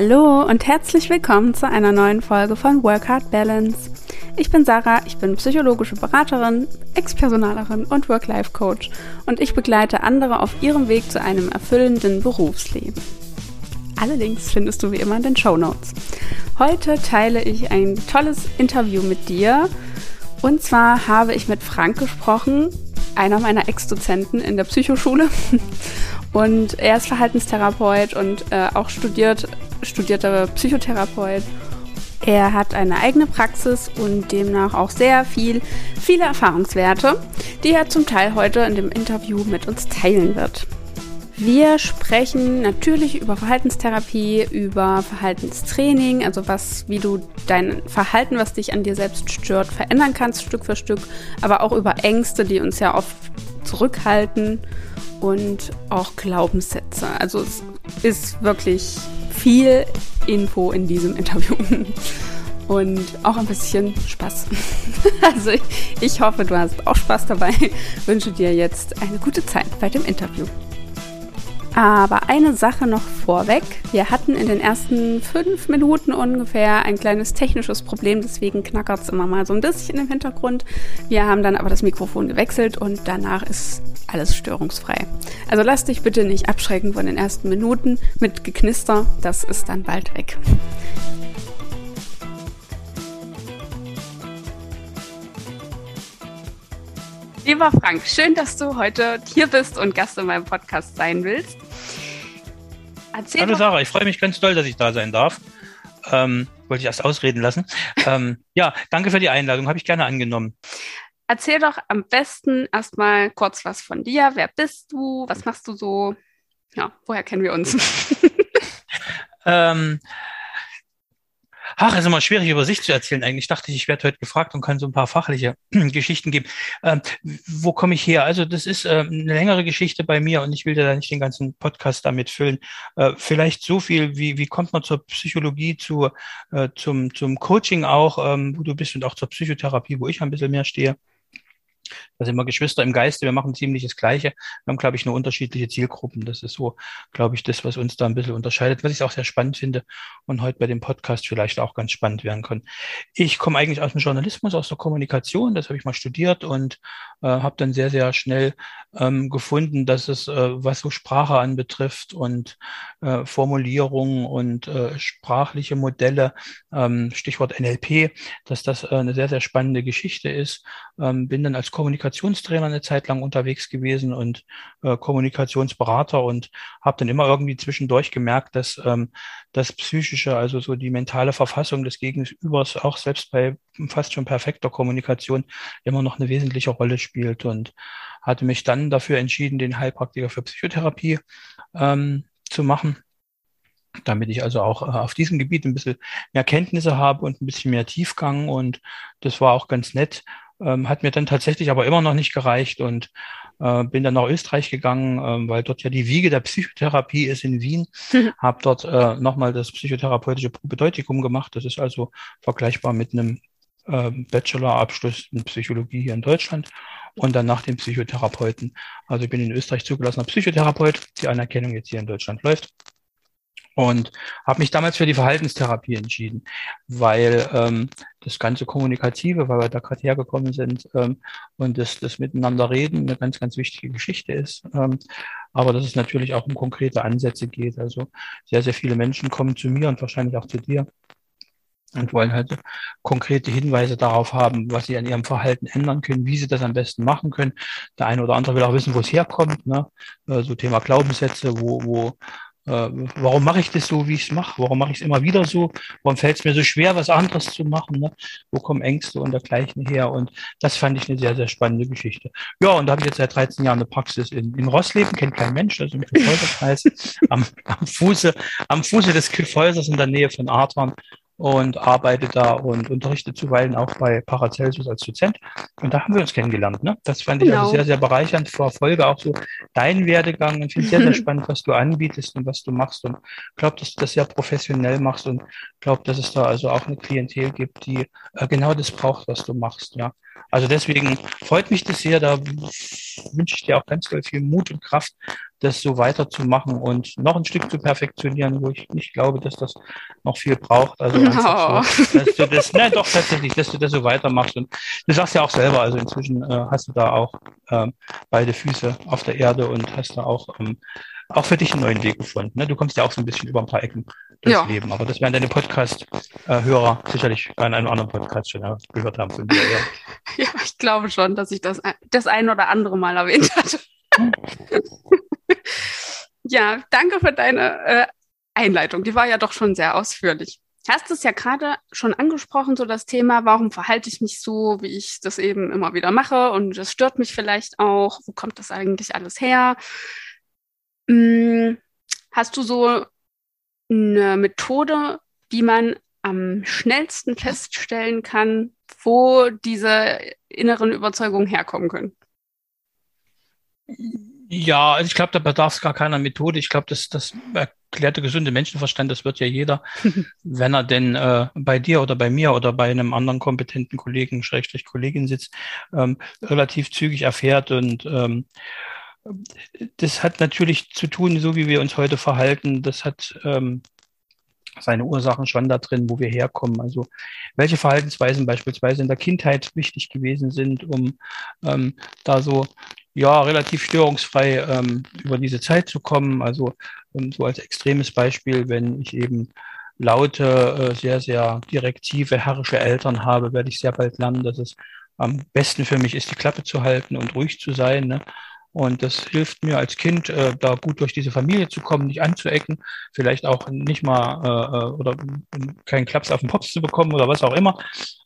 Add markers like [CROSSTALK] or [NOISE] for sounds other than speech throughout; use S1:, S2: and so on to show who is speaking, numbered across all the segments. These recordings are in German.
S1: Hallo und herzlich willkommen zu einer neuen Folge von Work Hard Balance. Ich bin Sarah, ich bin psychologische Beraterin, Ex-Personalerin und Work-Life-Coach und ich begleite andere auf ihrem Weg zu einem erfüllenden Berufsleben. Alle Links findest du wie immer in den Show Notes. Heute teile ich ein tolles Interview mit dir und zwar habe ich mit Frank gesprochen, einer meiner Ex-Dozenten in der Psychoschule. [LAUGHS] Und er ist Verhaltenstherapeut und äh, auch studiert, studierter Psychotherapeut. Er hat eine eigene Praxis und demnach auch sehr viel, viele Erfahrungswerte, die er zum Teil heute in dem Interview mit uns teilen wird. Wir sprechen natürlich über Verhaltenstherapie, über Verhaltenstraining, also was, wie du dein Verhalten, was dich an dir selbst stört, verändern kannst, Stück für Stück, aber auch über Ängste, die uns ja oft zurückhalten und auch Glaubenssätze. Also es ist wirklich viel Info in diesem Interview. Und auch ein bisschen Spaß. [LAUGHS] Also ich hoffe, du hast auch Spaß dabei. Ich wünsche dir jetzt eine gute Zeit bei dem Interview. Aber eine Sache noch vorweg. Wir hatten in den ersten fünf Minuten ungefähr ein kleines technisches Problem, deswegen knackert es immer mal so ein bisschen im Hintergrund. Wir haben dann aber das Mikrofon gewechselt und danach ist alles störungsfrei. Also lass dich bitte nicht abschrecken von den ersten Minuten mit Geknister, das ist dann bald weg. Lieber Frank, schön, dass du heute hier bist und Gast in meinem Podcast sein willst.
S2: Erzähl Hallo Sarah, ich freue mich ganz doll, dass ich da sein darf. Ähm, wollte ich erst ausreden lassen. ähm, ja, danke für die Einladung, habe ich gerne angenommen.
S1: Erzähl doch am besten erstmal kurz was von dir. Wer bist du? Was machst du so? Ja, woher kennen wir uns?
S2: ähm, Ach, ist immer schwierig über sich zu erzählen. Eigentlich dachte ich, ich werde heute gefragt und kann so ein paar fachliche [CLEARS THROAT] Geschichten geben. Ähm, wo komme ich her? Also das ist äh, eine längere Geschichte bei mir und ich will da nicht den ganzen Podcast damit füllen. Äh, vielleicht so viel, wie, wie kommt man zur Psychologie, zu, äh, zum, zum Coaching auch, ähm, wo du bist und auch zur Psychotherapie, wo ich ein bisschen mehr stehe. Da sind wir Geschwister im Geiste, wir machen ziemlich das Gleiche. Wir haben, glaube ich, nur unterschiedliche Zielgruppen. Das ist so, glaube ich, das, was uns da ein bisschen unterscheidet, was ich auch sehr spannend finde und heute bei dem Podcast vielleicht auch ganz spannend werden kann. Ich komme eigentlich aus dem Journalismus, aus der Kommunikation, das habe ich mal studiert und äh, habe dann sehr, sehr schnell ähm, gefunden, dass es, äh, was so Sprache anbetrifft und äh, Formulierungen und äh, sprachliche Modelle, ähm, Stichwort NLP, dass das äh, eine sehr, sehr spannende Geschichte ist. Ähm, bin dann als Kommunikationstrainer eine Zeit lang unterwegs gewesen und äh, Kommunikationsberater und habe dann immer irgendwie zwischendurch gemerkt, dass ähm, das Psychische, also so die mentale Verfassung des Gegenübers auch selbst bei fast schon perfekter Kommunikation immer noch eine wesentliche Rolle spielt und hatte mich dann dafür entschieden, den Heilpraktiker für Psychotherapie ähm, zu machen damit ich also auch äh, auf diesem Gebiet ein bisschen mehr Kenntnisse habe und ein bisschen mehr Tiefgang. Und das war auch ganz nett ähm, hat mir dann tatsächlich aber immer noch nicht gereicht und äh, bin dann nach Österreich gegangen, ähm, weil dort ja die Wiege der Psychotherapie ist in Wien. [LAUGHS] Habe dort äh, nochmal das psychotherapeutische Probedeutikum gemacht. Das ist also vergleichbar mit einem äh, Bachelorabschluss in Psychologie hier in Deutschland und dann nach dem Psychotherapeuten. Also ich bin in Österreich zugelassener Psychotherapeut. Die Anerkennung jetzt hier in Deutschland läuft und habe mich damals für die Verhaltenstherapie entschieden, weil ähm, das ganze Kommunikative, weil wir da gerade hergekommen sind ähm, und das, das Miteinander reden eine ganz, ganz wichtige Geschichte ist. Ähm, aber dass es natürlich auch um konkrete Ansätze geht. Also sehr, sehr viele Menschen kommen zu mir und wahrscheinlich auch zu dir und wollen halt konkrete Hinweise darauf haben, was sie an ihrem Verhalten ändern können, wie sie das am besten machen können. Der eine oder andere will auch wissen, wo es herkommt. Ne? Äh, so Thema Glaubenssätze, wo, wo warum mache ich das so, wie ich es mache? Warum mache ich es immer wieder so? Warum fällt es mir so schwer, was anderes zu machen? Ne? Wo kommen Ängste und dergleichen her? Und das fand ich eine sehr, sehr spannende Geschichte. Ja, und da habe ich jetzt seit 13 Jahren eine Praxis in, in Rossleben, kennt kein Mensch, das ist im Kyffhäuserkreis, am, am, Fuße, am Fuße des Kyffhäusers in der Nähe von Artern und arbeite da und unterrichte zuweilen auch bei Paracelsus als Dozent. Und da haben wir uns kennengelernt. Ne? Das fand ich also genau. also sehr, sehr bereichernd. Verfolge auch so deinen Werdegang und finde sehr, sehr [LAUGHS] spannend, was du anbietest und was du machst. Und glaube, dass du das sehr professionell machst und glaube, dass es da also auch eine Klientel gibt, die äh, genau das braucht, was du machst. Ja. Also deswegen freut mich das sehr. Da wünsche ich dir auch ganz viel Mut und Kraft, das so weiterzumachen und noch ein Stück zu perfektionieren, wo ich nicht glaube, dass das noch viel braucht. Also [LAUGHS] einfach so, dass du das, nein, doch tatsächlich, dass du das so weitermachst. Und du sagst ja auch selber, also inzwischen äh, hast du da auch ähm, beide Füße auf der Erde und hast da auch ähm, auch für dich einen neuen Weg gefunden. Ne? Du kommst ja auch so ein bisschen über ein paar Ecken durchs ja. Leben. Aber das werden deine Podcast-Hörer sicherlich bei einem anderen Podcast schon gehört haben von dir. Ja. [LAUGHS]
S1: ja, ich glaube schon, dass ich das, das ein oder andere Mal erwähnt hatte. [LAUGHS] ja, danke für deine äh, Einleitung. Die war ja doch schon sehr ausführlich. Hast es ja gerade schon angesprochen, so das Thema, warum verhalte ich mich so, wie ich das eben immer wieder mache und das stört mich vielleicht auch. Wo kommt das eigentlich alles her? Hm, hast du so eine Methode, wie man am schnellsten feststellen kann, wo diese inneren Überzeugungen herkommen können?
S2: Ja, also ich glaube, da bedarf es gar keiner Methode. Ich glaube, das, das erklärte gesunde Menschenverstand, das wird ja jeder, [LAUGHS] wenn er denn äh, bei dir oder bei mir oder bei einem anderen kompetenten Kollegen, Schrägstrich Kollegin sitzt, ähm, relativ zügig erfährt und ähm, das hat natürlich zu tun, so wie wir uns heute verhalten, das hat ähm, seine Ursachen schon da drin, wo wir herkommen. Also welche Verhaltensweisen beispielsweise in der Kindheit wichtig gewesen sind, um ähm, da so ja relativ störungsfrei ähm, über diese Zeit zu kommen. Also ähm, so als extremes Beispiel, wenn ich eben laute, äh, sehr, sehr direktive, herrische Eltern habe, werde ich sehr bald lernen, dass es am besten für mich ist, die Klappe zu halten und ruhig zu sein. Ne? Und das hilft mir als Kind, äh, da gut durch diese Familie zu kommen, nicht anzuecken, vielleicht auch nicht mal äh, äh oder keinen Klaps auf den Pops zu bekommen oder was auch immer.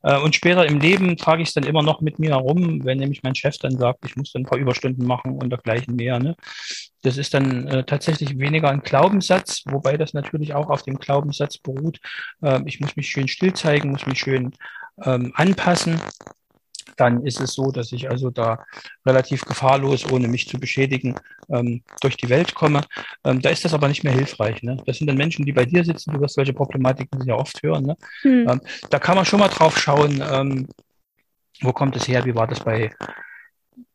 S2: Äh, und später im Leben trage ich es dann immer noch mit mir herum, wenn nämlich mein Chef dann sagt, ich muss dann ein paar Überstunden machen und dergleichen mehr. Ne? Das ist dann äh, tatsächlich weniger ein Glaubenssatz, wobei das natürlich auch auf dem Glaubenssatz beruht. Äh, ich muss mich schön still zeigen, muss mich schön ähm, anpassen dann ist es so, dass ich also da relativ gefahrlos, ohne mich zu beschädigen, ähm, durch die Welt komme. Ähm, da ist das aber nicht mehr hilfreich. Ne? Das sind dann Menschen, die bei dir sitzen, du wirst solche Problematiken sehr oft hören. Ne? Hm. Ähm, da kann man schon mal drauf schauen, ähm, wo kommt es her, wie war das bei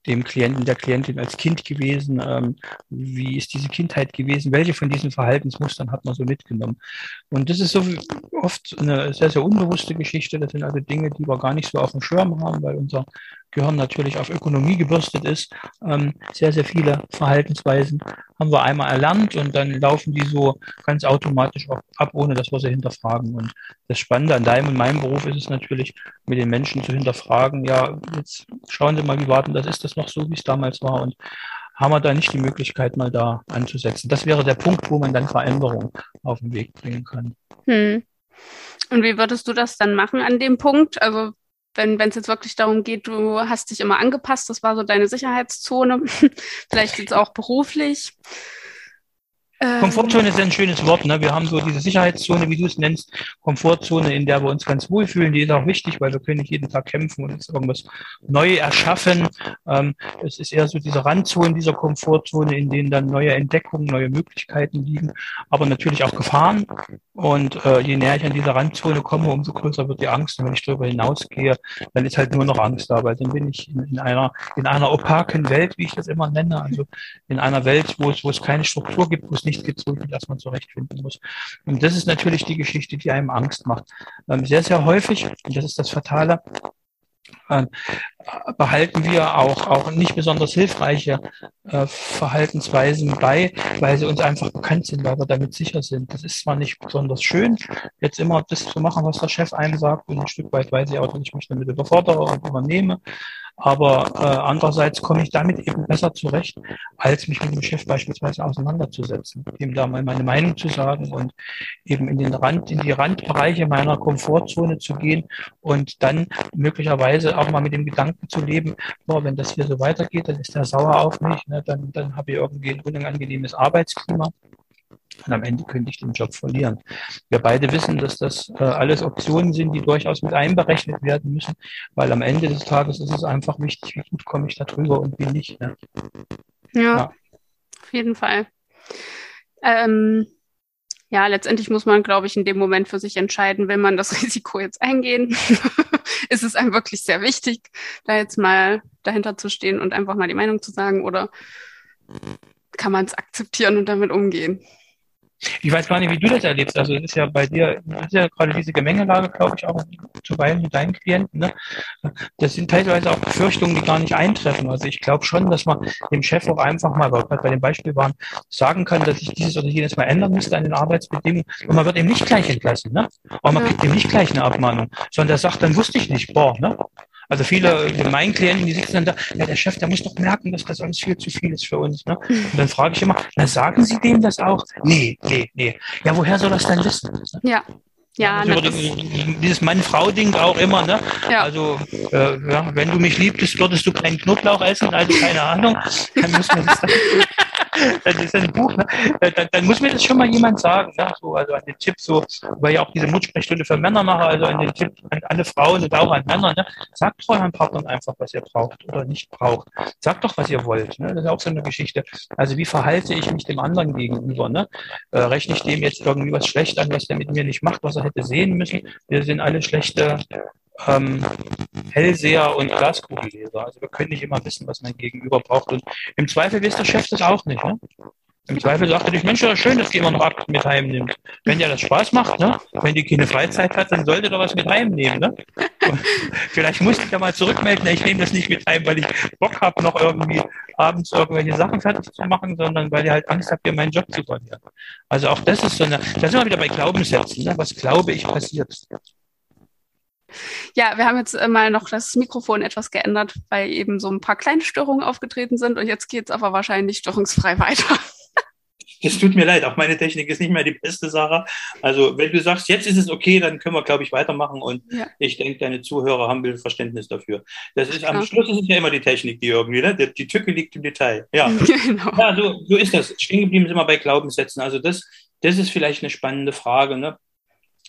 S2: dem Klienten, der Klientin als Kind gewesen? Ähm, wie ist diese Kindheit gewesen? Welche von diesen Verhaltensmustern hat man so mitgenommen? Und das ist so oft eine sehr, sehr unbewusste Geschichte. Das sind also Dinge, die wir gar nicht so auf dem Schirm haben, weil unser Gehirn natürlich auf Ökonomie gebürstet ist. Ähm, sehr, sehr viele Verhaltensweisen haben wir einmal erlernt und dann laufen die so ganz automatisch ab, ohne dass wir sie hinterfragen. Und das Spannende an deinem und meinem Beruf ist es natürlich, mit den Menschen zu hinterfragen, ja, jetzt schauen Sie mal, wie war denn das? Ist das noch so, wie es damals war? Und haben wir da nicht die Möglichkeit, mal da anzusetzen? Das wäre der Punkt, wo man dann Veränderungen auf den Weg bringen kann. Hm.
S1: Und wie würdest du das dann machen an dem Punkt? Also wenn es jetzt wirklich darum geht, du hast dich immer angepasst, das war so deine Sicherheitszone, [LAUGHS] vielleicht jetzt auch beruflich.
S2: Ähm, Komfortzone ist ein schönes Wort. Ne? Wir haben so diese Sicherheitszone, wie du es nennst, Komfortzone, in der wir uns ganz wohlfühlen. Die ist auch wichtig, weil wir können nicht jeden Tag kämpfen und uns irgendwas neu erschaffen. Ähm, es ist eher so diese Randzone dieser Komfortzone, in denen dann neue Entdeckungen, neue Möglichkeiten liegen, aber natürlich auch Gefahren. Und äh, je näher ich an dieser Randzone komme, umso größer wird die Angst. Und wenn ich darüber hinausgehe, dann ist halt nur noch Angst da, weil dann bin ich in, in einer in einer opaken Welt, wie ich das immer nenne, also in einer Welt, wo es wo es keine Struktur gibt, wo es nicht ich mich erstmal zurechtfinden muss. Und das ist natürlich die Geschichte, die einem Angst macht. Ähm, sehr, sehr häufig, und das ist das Fatale, ähm, behalten wir auch, auch nicht besonders hilfreiche äh, Verhaltensweisen bei, weil sie uns einfach bekannt sind, weil wir damit sicher sind. Das ist zwar nicht besonders schön, jetzt immer das zu machen, was der Chef einem sagt, und ein Stück weit weiß ich auch, dass ich mich damit überfordere und übernehme, aber äh, andererseits komme ich damit eben besser zurecht, als mich mit dem Chef beispielsweise auseinanderzusetzen, ihm da mal meine Meinung zu sagen und eben in den Rand, in die Randbereiche meiner Komfortzone zu gehen und dann möglicherweise auch mal mit dem Gedanken zu leben, boah, wenn das hier so weitergeht, dann ist er sauer auf mich, ne, dann, dann habe ich irgendwie ein unangenehmes Arbeitsklima. Und am Ende könnte ich den Job verlieren. Wir beide wissen, dass das äh, alles Optionen sind, die durchaus mit einberechnet werden müssen, weil am Ende des Tages ist es einfach wichtig, wie gut komme ich da drüber und wie nicht. Ne?
S1: Ja, ja, auf jeden Fall. Ähm, Ja, letztendlich muss man, glaube ich, in dem Moment für sich entscheiden, will man das [LAUGHS] Risiko jetzt eingehen? [LAUGHS] ist es einem wirklich sehr wichtig, da jetzt mal dahinter zu stehen und einfach mal die Meinung zu sagen oder kann man es akzeptieren und damit umgehen?
S2: Ich weiß gar nicht, wie du das erlebst. Also es ist ja bei dir, ist ja gerade diese Gemengelage, glaube ich, auch zuweilen mit deinen Klienten. Ne? Das sind teilweise auch Befürchtungen, die gar nicht eintreffen. Also ich glaube schon, dass man dem Chef auch einfach mal, weil wir bei dem Beispiel waren, sagen kann, dass ich dieses oder jenes mal ändern müsste an den Arbeitsbedingungen. Und man wird eben nicht gleich entlassen. Ne? Aber man kriegt eben nicht gleich eine Abmahnung, sondern der sagt, dann wusste ich nicht, boah, ne? Also viele meinen Klienten, die sitzen dann da, ja, der Chef, der muss doch merken, dass das alles viel zu viel ist für uns. Ne? Und dann frage ich immer, na, sagen Sie dem das auch? Nee, nee, nee. Ja, woher soll das denn wissen?
S1: Ja. Ja,
S2: also dieses Mann-Frau-Ding auch immer, ne? Ja. Also, äh, ja, wenn du mich liebtest, würdest du keinen Knoblauch essen, also keine Ahnung. Dann muss man das dann, das ist ein Buch, ne? dann, dann, muss mir das schon mal jemand sagen, ne? so, also an den Tipp, so, weil ja auch diese Mutsprechstunde für Männer mache, also an den Tipp an alle Frauen und auch an Männer, ne? sagt euren Partnern einfach, was ihr braucht oder nicht braucht. Sagt doch, was ihr wollt. Ne? Das ist auch so eine Geschichte. Also wie verhalte ich mich dem anderen gegenüber? Ne? Äh, rechne ich dem jetzt irgendwie was schlecht an, was der mit mir nicht macht, was er hätte sehen müssen? Wir sind alle schlechte ähm, Hellseher und Glaskugelleser. Also wir können nicht immer wissen, was mein Gegenüber braucht. Und im Zweifel weiß der Chef das auch nicht. Ne? Im Zweifel sagt er dich, Mensch, das schön, dass die immer noch Akten mit heimnimmt. Wenn dir das Spaß macht, ne? wenn die keine Freizeit hat, dann sollte doch was mit heimnehmen. Ne? Vielleicht muss ich ja mal zurückmelden, ich nehme das nicht mit heim, weil ich Bock habe, noch irgendwie abends irgendwelche Sachen fertig zu machen, sondern weil ich halt Angst habe, hier meinen Job zu verlieren. Also auch das ist so eine, da sind wir wieder bei Glaubenssätzen. Ne? Was glaube ich passiert?
S1: Ja, wir haben jetzt äh, mal noch das Mikrofon etwas geändert, weil eben so ein paar kleine Störungen aufgetreten sind und jetzt geht es aber wahrscheinlich störungsfrei [LAUGHS] weiter.
S2: Es tut mir leid, auch meine Technik ist nicht mehr die beste Sache. Also, wenn du sagst, jetzt ist es okay, dann können wir, glaube ich, weitermachen und ja. ich denke, deine Zuhörer haben ein Verständnis dafür. Das ist, am Schluss ist es ja immer die Technik, die irgendwie, ne? Die, die Tücke liegt im Detail. Ja, [LAUGHS] genau. ja so, so ist das. Stehen geblieben sind wir bei Glaubenssätzen. Also, das, das ist vielleicht eine spannende Frage, ne?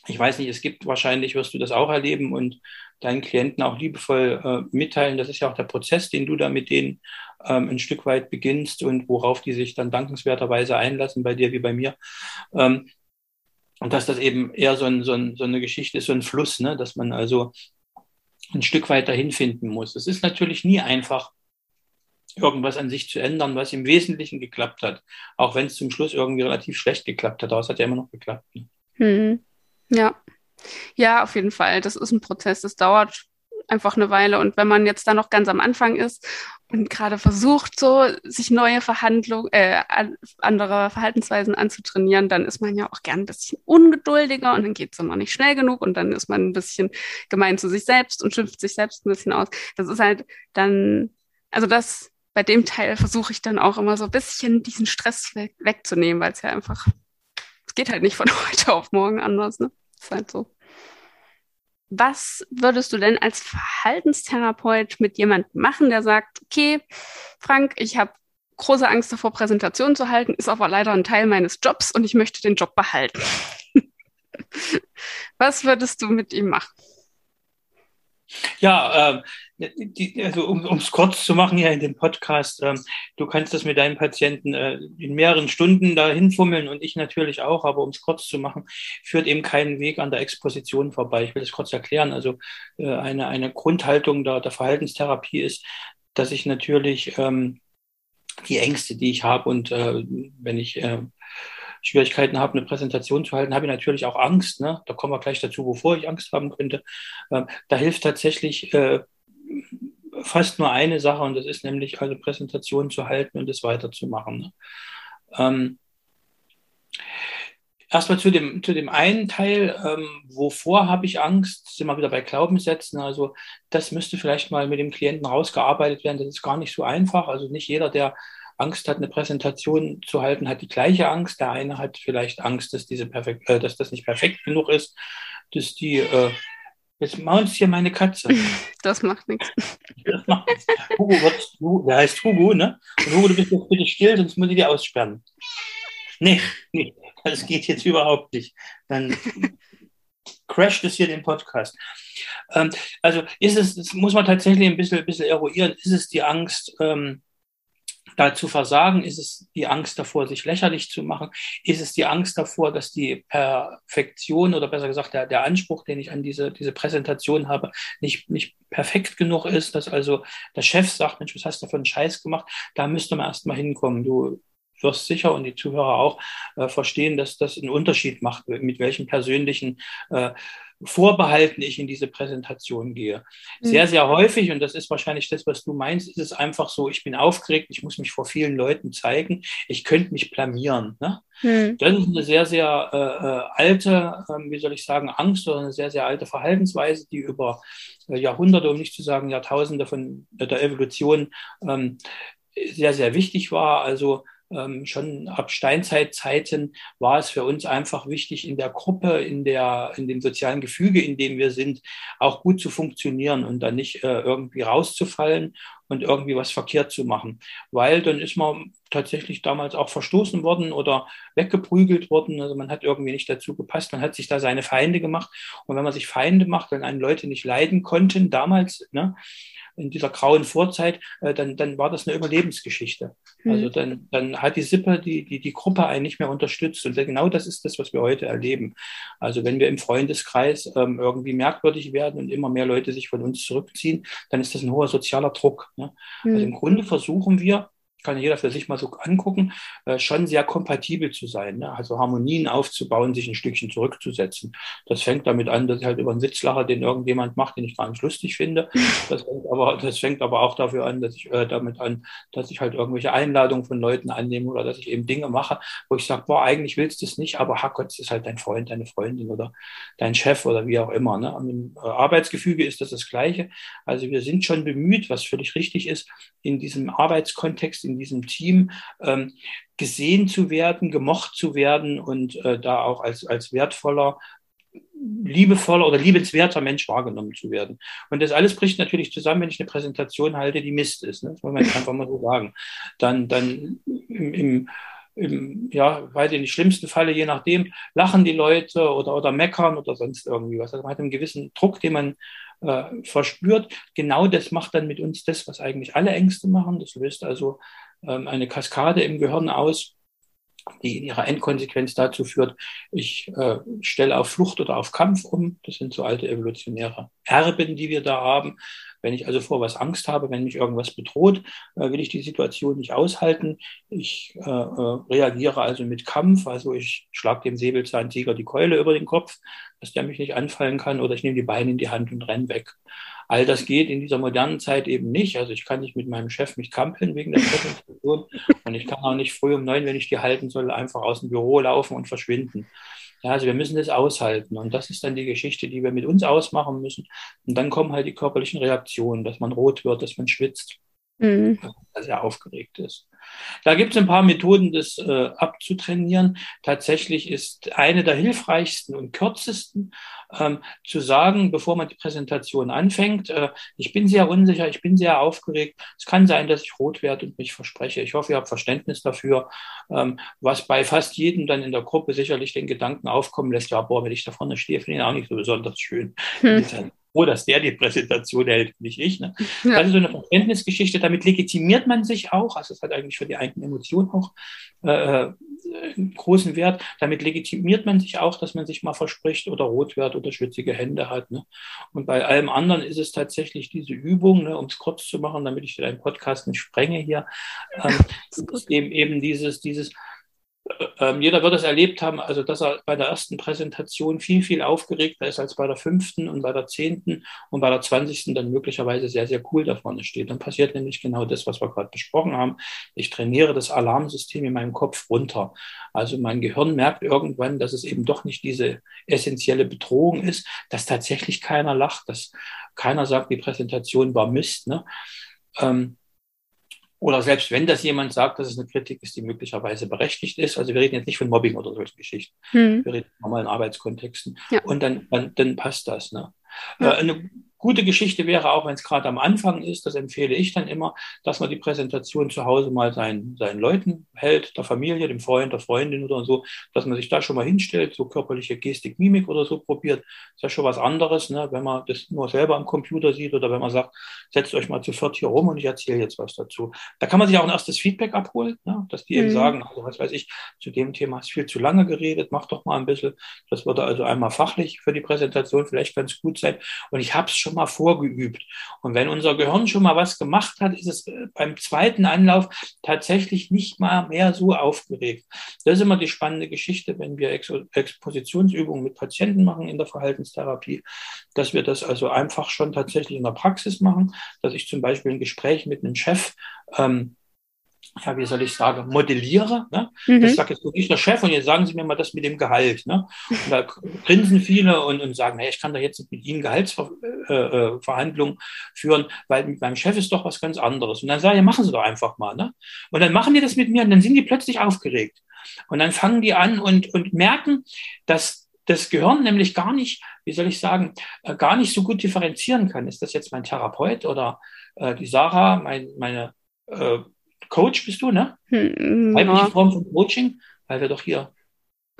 S2: Ich weiß nicht, es gibt wahrscheinlich, wirst du das auch erleben und deinen Klienten auch liebevoll äh, mitteilen. Das ist ja auch der Prozess, den du da mit denen ähm, ein Stück weit beginnst und worauf die sich dann dankenswerterweise einlassen, bei dir wie bei mir. Ähm, und dass das eben eher so, ein, so, ein, so eine Geschichte ist, so ein Fluss, ne? dass man also ein Stück weit dahin finden muss. Es ist natürlich nie einfach, irgendwas an sich zu ändern, was im Wesentlichen geklappt hat. Auch wenn es zum Schluss irgendwie relativ schlecht geklappt hat, aber es hat ja immer noch geklappt. Ne?
S1: Hm. Ja. Ja, auf jeden Fall. Das ist ein Prozess. Das dauert einfach eine Weile. Und wenn man jetzt da noch ganz am Anfang ist und gerade versucht, so sich neue Verhandlungen, äh, andere Verhaltensweisen anzutrainieren, dann ist man ja auch gern ein bisschen ungeduldiger und dann geht es immer nicht schnell genug und dann ist man ein bisschen gemein zu sich selbst und schimpft sich selbst ein bisschen aus. Das ist halt dann, also das, bei dem Teil versuche ich dann auch immer so ein bisschen diesen Stress weg, wegzunehmen, weil es ja einfach geht halt nicht von [LAUGHS] heute auf morgen anders, ne? Ist halt so. Was würdest du denn als Verhaltenstherapeut mit jemandem machen, der sagt, okay, Frank, ich habe große Angst davor, Präsentationen zu halten, ist aber leider ein Teil meines Jobs und ich möchte den Job behalten. [LAUGHS] Was würdest du mit ihm machen?
S2: Ja, äh, die, also um es kurz zu machen hier in dem Podcast, äh, du kannst das mit deinen Patienten äh, in mehreren Stunden dahin fummeln und ich natürlich auch, aber um es kurz zu machen, führt eben keinen Weg an der Exposition vorbei. Ich will das kurz erklären. Also äh, eine, eine Grundhaltung der, der Verhaltenstherapie ist, dass ich natürlich ähm, die Ängste, die ich habe und äh, wenn ich äh, Schwierigkeiten habe, eine Präsentation zu halten, habe ich natürlich auch Angst. Ne? Da kommen wir gleich dazu, wovor ich Angst haben könnte. Ähm, da hilft tatsächlich äh, fast nur eine Sache und das ist nämlich also Präsentation zu halten und es weiterzumachen. Ne? Ähm, Erstmal zu dem, zu dem einen Teil, ähm, wovor habe ich Angst, sind wir wieder bei Glaubenssätzen. Also das müsste vielleicht mal mit dem Klienten rausgearbeitet werden. Das ist gar nicht so einfach. Also nicht jeder, der Angst hat, eine Präsentation zu halten, hat die gleiche Angst. Der eine hat vielleicht Angst, dass, diese perfekt, äh, dass das nicht perfekt genug ist, dass die, äh, jetzt maunzt hier meine Katze. [LAUGHS]
S1: Das macht nichts. Das
S2: macht nichts. Hugo der heißt Hugo, ne? Und Hugo, du bist jetzt bitte still, sonst muss ich dir aussperren. Nee, nee, das geht jetzt überhaupt nicht. Dann crasht es hier den Podcast. Ähm, also ist es, das muss man tatsächlich ein bisschen, ein bisschen eruieren, ist es die Angst, ähm, da zu versagen? Ist es die Angst davor, sich lächerlich zu machen? Ist es die Angst davor, dass die Perfektion oder besser gesagt der, der Anspruch, den ich an diese, diese Präsentation habe, nicht, nicht perfekt genug ist, dass also der Chef sagt, Mensch, was hast du für einen Scheiß gemacht? Da müsste man erst mal hinkommen. Du wirst sicher und die Zuhörer auch äh, verstehen, dass das einen Unterschied macht, mit welchen persönlichen äh, vorbehalten ich in diese Präsentation gehe. Mhm. Sehr, sehr häufig, und das ist wahrscheinlich das, was du meinst, ist es einfach so, ich bin aufgeregt, ich muss mich vor vielen Leuten zeigen, ich könnte mich blamieren. Ne? Mhm. Das ist eine sehr, sehr äh, äh alte, äh, wie soll ich sagen, Angst oder eine sehr, sehr alte Verhaltensweise, die über äh, Jahrhunderte, um nicht zu sagen Jahrtausende von der Evolution ähm, sehr, sehr wichtig war. Also ähm, schon ab Steinzeitzeiten war es für uns einfach wichtig, in der Gruppe, in, der, in dem sozialen Gefüge, in dem wir sind, auch gut zu funktionieren und dann nicht äh, irgendwie rauszufallen und irgendwie was verkehrt zu machen. Weil dann ist man tatsächlich damals auch verstoßen worden oder weggeprügelt worden. Also man hat irgendwie nicht dazu gepasst. Man hat sich da seine Feinde gemacht. Und wenn man sich Feinde macht, wenn einen Leute nicht leiden konnten damals, ne, in dieser grauen Vorzeit, äh, dann, dann war das eine Überlebensgeschichte. Mhm. Also dann, dann hat die Sippe die, die, die Gruppe einen nicht mehr unterstützt. Und genau das ist das, was wir heute erleben. Also wenn wir im Freundeskreis ähm, irgendwie merkwürdig werden und immer mehr Leute sich von uns zurückziehen, dann ist das ein hoher sozialer Druck. Ne? Mhm. Also im Grunde versuchen wir, kann jeder für sich mal so angucken, äh, schon sehr kompatibel zu sein. Ne? Also Harmonien aufzubauen, sich ein Stückchen zurückzusetzen. Das fängt damit an, dass ich halt über einen Sitzlacher, den irgendjemand macht, den ich gar nicht lustig finde. Das fängt aber, das fängt aber auch dafür an, dass ich äh, damit an, dass ich halt irgendwelche Einladungen von Leuten annehme oder dass ich eben Dinge mache, wo ich sage, boah, eigentlich willst du es nicht, aber Hackgott, ist halt dein Freund, deine Freundin oder dein Chef oder wie auch immer. Ne? Im äh, Arbeitsgefüge ist das das Gleiche. Also wir sind schon bemüht, was völlig richtig ist, in diesem Arbeitskontext, in diesem Team ähm, gesehen zu werden, gemocht zu werden und äh, da auch als, als wertvoller liebevoller oder liebenswerter Mensch wahrgenommen zu werden. Und das alles bricht natürlich zusammen, wenn ich eine Präsentation halte, die Mist ist. Ne? Das muss man einfach mal so sagen. Dann, dann im, im, im, ja, weit in die schlimmsten Falle, je nachdem, lachen die Leute oder, oder meckern oder sonst irgendwie was. Also man hat einen gewissen Druck, den man äh, verspürt. Genau das macht dann mit uns das, was eigentlich alle Ängste machen. Das löst also ähm, eine Kaskade im Gehirn aus, die in ihrer Endkonsequenz dazu führt, ich äh, stelle auf Flucht oder auf Kampf um. Das sind so alte evolutionäre Erben, die wir da haben. Wenn ich also vor was Angst habe, wenn mich irgendwas bedroht, äh, will ich die Situation nicht aushalten. Ich äh, äh, reagiere also mit Kampf, also ich schlage dem Säbelzahntiger die Keule über den Kopf, dass der mich nicht anfallen kann, oder ich nehme die Beine in die Hand und renne weg. All das geht in dieser modernen Zeit eben nicht. Also ich kann nicht mit meinem Chef mich kampeln wegen der Präsentation [LAUGHS] und ich kann auch nicht früh um neun, wenn ich die halten soll, einfach aus dem Büro laufen und verschwinden. Ja, also wir müssen das aushalten und das ist dann die Geschichte, die wir mit uns ausmachen müssen. Und dann kommen halt die körperlichen Reaktionen, dass man rot wird, dass man schwitzt, mhm. dass er aufgeregt ist. Da gibt es ein paar Methoden, das äh, abzutrainieren. Tatsächlich ist eine der hilfreichsten und kürzesten ähm, zu sagen, bevor man die Präsentation anfängt, äh, ich bin sehr unsicher, ich bin sehr aufgeregt. Es kann sein, dass ich rot werde und mich verspreche. Ich hoffe, ihr habt Verständnis dafür, ähm, was bei fast jedem dann in der Gruppe sicherlich den Gedanken aufkommen lässt, ja, boah, wenn ich da vorne stehe, finde ich auch nicht so besonders schön. Hm froh, dass der die Präsentation hält, nicht ich. Ne? Ja. Das ist so eine Verständnisgeschichte. Damit legitimiert man sich auch. Also es hat eigentlich für die eigenen Emotionen auch äh, äh, einen großen Wert. Damit legitimiert man sich auch, dass man sich mal verspricht oder rot wird oder schwitzige Hände hat. Ne? Und bei allem anderen ist es tatsächlich diese Übung, ne, um es kurz zu machen, damit ich deinen Podcast nicht sprenge hier, ähm, [LAUGHS] ist eben, eben dieses, dieses ähm, jeder wird es erlebt haben, also dass er bei der ersten Präsentation viel, viel aufgeregter ist als bei der fünften und bei der zehnten und bei der zwanzigsten dann möglicherweise sehr, sehr cool da vorne steht. Dann passiert nämlich genau das, was wir gerade besprochen haben. Ich trainiere das Alarmsystem in meinem Kopf runter. Also mein Gehirn merkt irgendwann, dass es eben doch nicht diese essentielle Bedrohung ist, dass tatsächlich keiner lacht, dass keiner sagt, die Präsentation war Mist. Ne? Ähm, oder selbst wenn das jemand sagt, dass es eine Kritik ist, die möglicherweise berechtigt ist. Also wir reden jetzt nicht von Mobbing oder solchen Geschichten. Hm. Wir reden von normalen Arbeitskontexten. Ja. Und dann, dann, dann passt das. Ne? Ja. Äh, eine gute Geschichte wäre auch, wenn es gerade am Anfang ist, das empfehle ich dann immer, dass man die Präsentation zu Hause mal seinen, seinen Leuten hält, der Familie, dem Freund, der Freundin oder so, dass man sich da schon mal hinstellt, so körperliche Gestik, Mimik oder so probiert. Das ist ja schon was anderes, ne? wenn man das nur selber am Computer sieht oder wenn man sagt, setzt euch mal zu viert hier rum und ich erzähle jetzt was dazu. Da kann man sich auch ein erstes Feedback abholen, ne? dass die mhm. eben sagen, also was weiß ich, zu dem Thema hast viel zu lange geredet, mach doch mal ein bisschen. Das würde also einmal fachlich für die Präsentation vielleicht ganz gut sein. Und ich habe es schon schon mal vorgeübt. Und wenn unser Gehirn schon mal was gemacht hat, ist es äh, beim zweiten Anlauf tatsächlich nicht mal mehr so aufgeregt. Das ist immer die spannende Geschichte, wenn wir Ex Expositionsübungen mit Patienten machen in der Verhaltenstherapie, dass wir das also einfach schon tatsächlich in der Praxis machen, dass ich zum Beispiel ein Gespräch mit einem Chef ähm, ja, wie soll ich sagen, modelliere. Ne? Mhm. Das sagt jetzt wirklich der Chef und jetzt sagen Sie mir mal das mit dem Gehalt. Ne? Und da grinsen viele und, und sagen, hey, ich kann da jetzt mit Ihnen Gehaltsverhandlungen äh, äh führen, weil mit meinem Chef ist doch was ganz anderes. Und dann sage ich, ja, machen Sie doch einfach mal. Ne? Und dann machen die das mit mir und dann sind die plötzlich aufgeregt. Und dann fangen die an und, und merken, dass das Gehirn nämlich gar nicht, wie soll ich sagen, äh, gar nicht so gut differenzieren kann. Ist das jetzt mein Therapeut oder äh, die Sarah, mein, meine äh, Coach bist du, ne? Hm, Weibliche ja. Form von Coaching, weil wir doch hier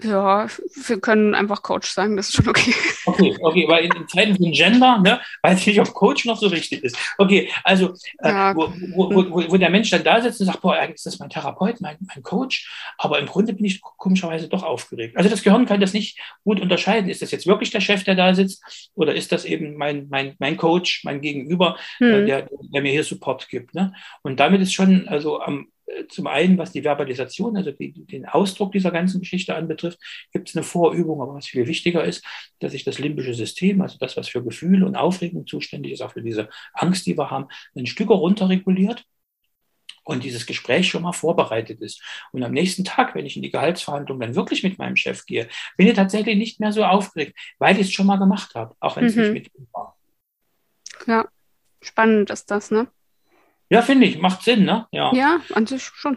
S1: ja, wir können einfach Coach sagen, das ist schon okay.
S2: Okay, okay, weil in, Zeiten von Gender, ne, weil es nicht auf Coach noch so richtig ist. Okay, also äh, ja. wo, wo, wo, wo, der Mensch dann da sitzt und sagt, boah, eigentlich ist das mein Therapeut, mein, mein Coach, aber im Grunde bin ich komischerweise doch aufgeregt. Also das Gehirn kann das nicht gut unterscheiden. Ist das jetzt wirklich der Chef, der da sitzt, oder ist das eben mein, mein, mein Coach, mein Gegenüber, äh, hm. der, der mir hier Support gibt? Ne? Und damit ist schon also am zum einen, was die Verbalisation, also die, den Ausdruck dieser ganzen Geschichte anbetrifft, gibt es eine Vorübung, aber was viel wichtiger ist, dass sich das limbische System, also das, was für Gefühle und Aufregung zuständig ist, auch für diese Angst, die wir haben, ein Stück runterreguliert und dieses Gespräch schon mal vorbereitet ist. Und am nächsten Tag, wenn ich in die Gehaltsverhandlung dann wirklich mit meinem Chef gehe, bin ich tatsächlich nicht mehr so aufgeregt, weil ich es schon mal gemacht habe, auch wenn es mhm. nicht mit ihm war.
S1: Ja, spannend ist das, ne?
S2: Ja, finde ich, macht Sinn, ne?
S1: Ja, ja an sich schon.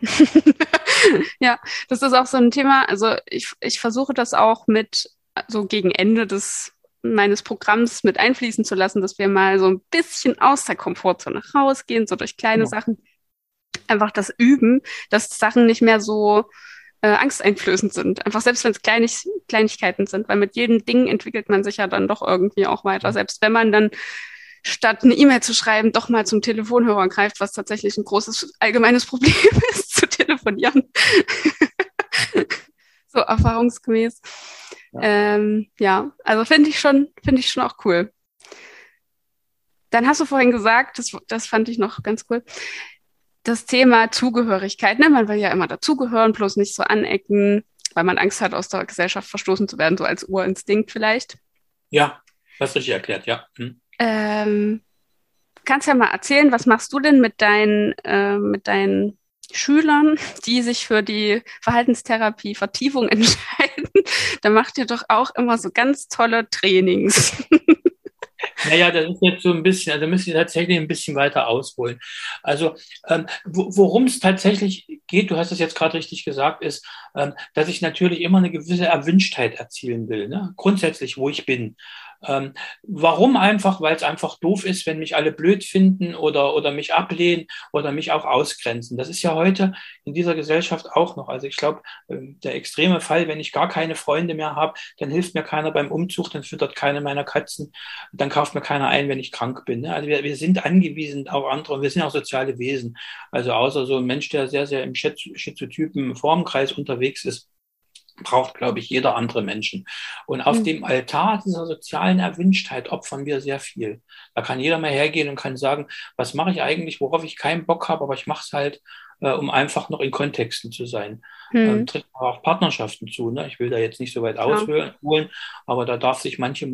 S1: [LAUGHS] ja, das ist auch so ein Thema. Also ich, ich versuche das auch mit, so gegen Ende des meines Programms mit einfließen zu lassen, dass wir mal so ein bisschen aus der Komfortzone rausgehen, so durch kleine ja. Sachen. Einfach das Üben, dass Sachen nicht mehr so äh, angsteinflößend sind. Einfach selbst wenn es Kleinig Kleinigkeiten sind, weil mit jedem Ding entwickelt man sich ja dann doch irgendwie auch weiter. Ja. Selbst wenn man dann statt eine E-Mail zu schreiben, doch mal zum Telefonhörer greift, was tatsächlich ein großes allgemeines Problem [LAUGHS] ist, zu telefonieren. so erfahrungsgemäß. Ja, ähm, ja also finde ich schon, finde ich schon auch cool. Dann hast du vorhin gesagt, das, das fand ich noch ganz cool, das Thema Zugehörigkeit. Ne? Man will ja immer dazugehören, bloß nicht so anecken, weil man Angst hat, aus der Gesellschaft verstoßen zu werden, so als Urinstinkt vielleicht.
S2: Ja, hast du richtig erklärt, ja. Hm.
S1: Ähm, kannst ja mal erzählen, was machst du denn mit deinen, äh, mit deinen Schülern, [LAUGHS] die sich für die Verhaltenstherapie Vertiefung [LAUGHS] entscheiden? da macht ihr doch auch immer so ganz tolle Trainings. [LAUGHS]
S2: Naja, das ist jetzt so ein bisschen, also müsst ihr tatsächlich ein bisschen weiter ausholen. Also ähm, worum es tatsächlich geht, du hast es jetzt gerade richtig gesagt, ist, ähm, dass ich natürlich immer eine gewisse Erwünschtheit erzielen will. Ne? Grundsätzlich, wo ich bin. Ähm, warum einfach? Weil es einfach doof ist, wenn mich alle blöd finden oder, oder mich ablehnen oder mich auch ausgrenzen. Das ist ja heute in dieser Gesellschaft auch noch. Also ich glaube, ähm, der extreme Fall, wenn ich gar keine Freunde mehr habe, dann hilft mir keiner beim Umzug, dann füttert keine meiner Katzen, dann kauft mir keiner ein, wenn ich krank bin. Ne? Also wir, wir sind angewiesen auf andere und wir sind auch soziale Wesen. Also außer so ein Mensch, der sehr, sehr im schizotypen Formkreis unterwegs ist, braucht, glaube ich, jeder andere Menschen. Und auf mhm. dem Altar dieser sozialen Erwünschtheit opfern wir sehr viel. Da kann jeder mal hergehen und kann sagen, was mache ich eigentlich, worauf ich keinen Bock habe, aber ich mache es halt, äh, um einfach noch in Kontexten zu sein. Mhm. Ähm, tritt auch Partnerschaften zu. Ne? Ich will da jetzt nicht so weit ja. ausholen, aber da darf sich manche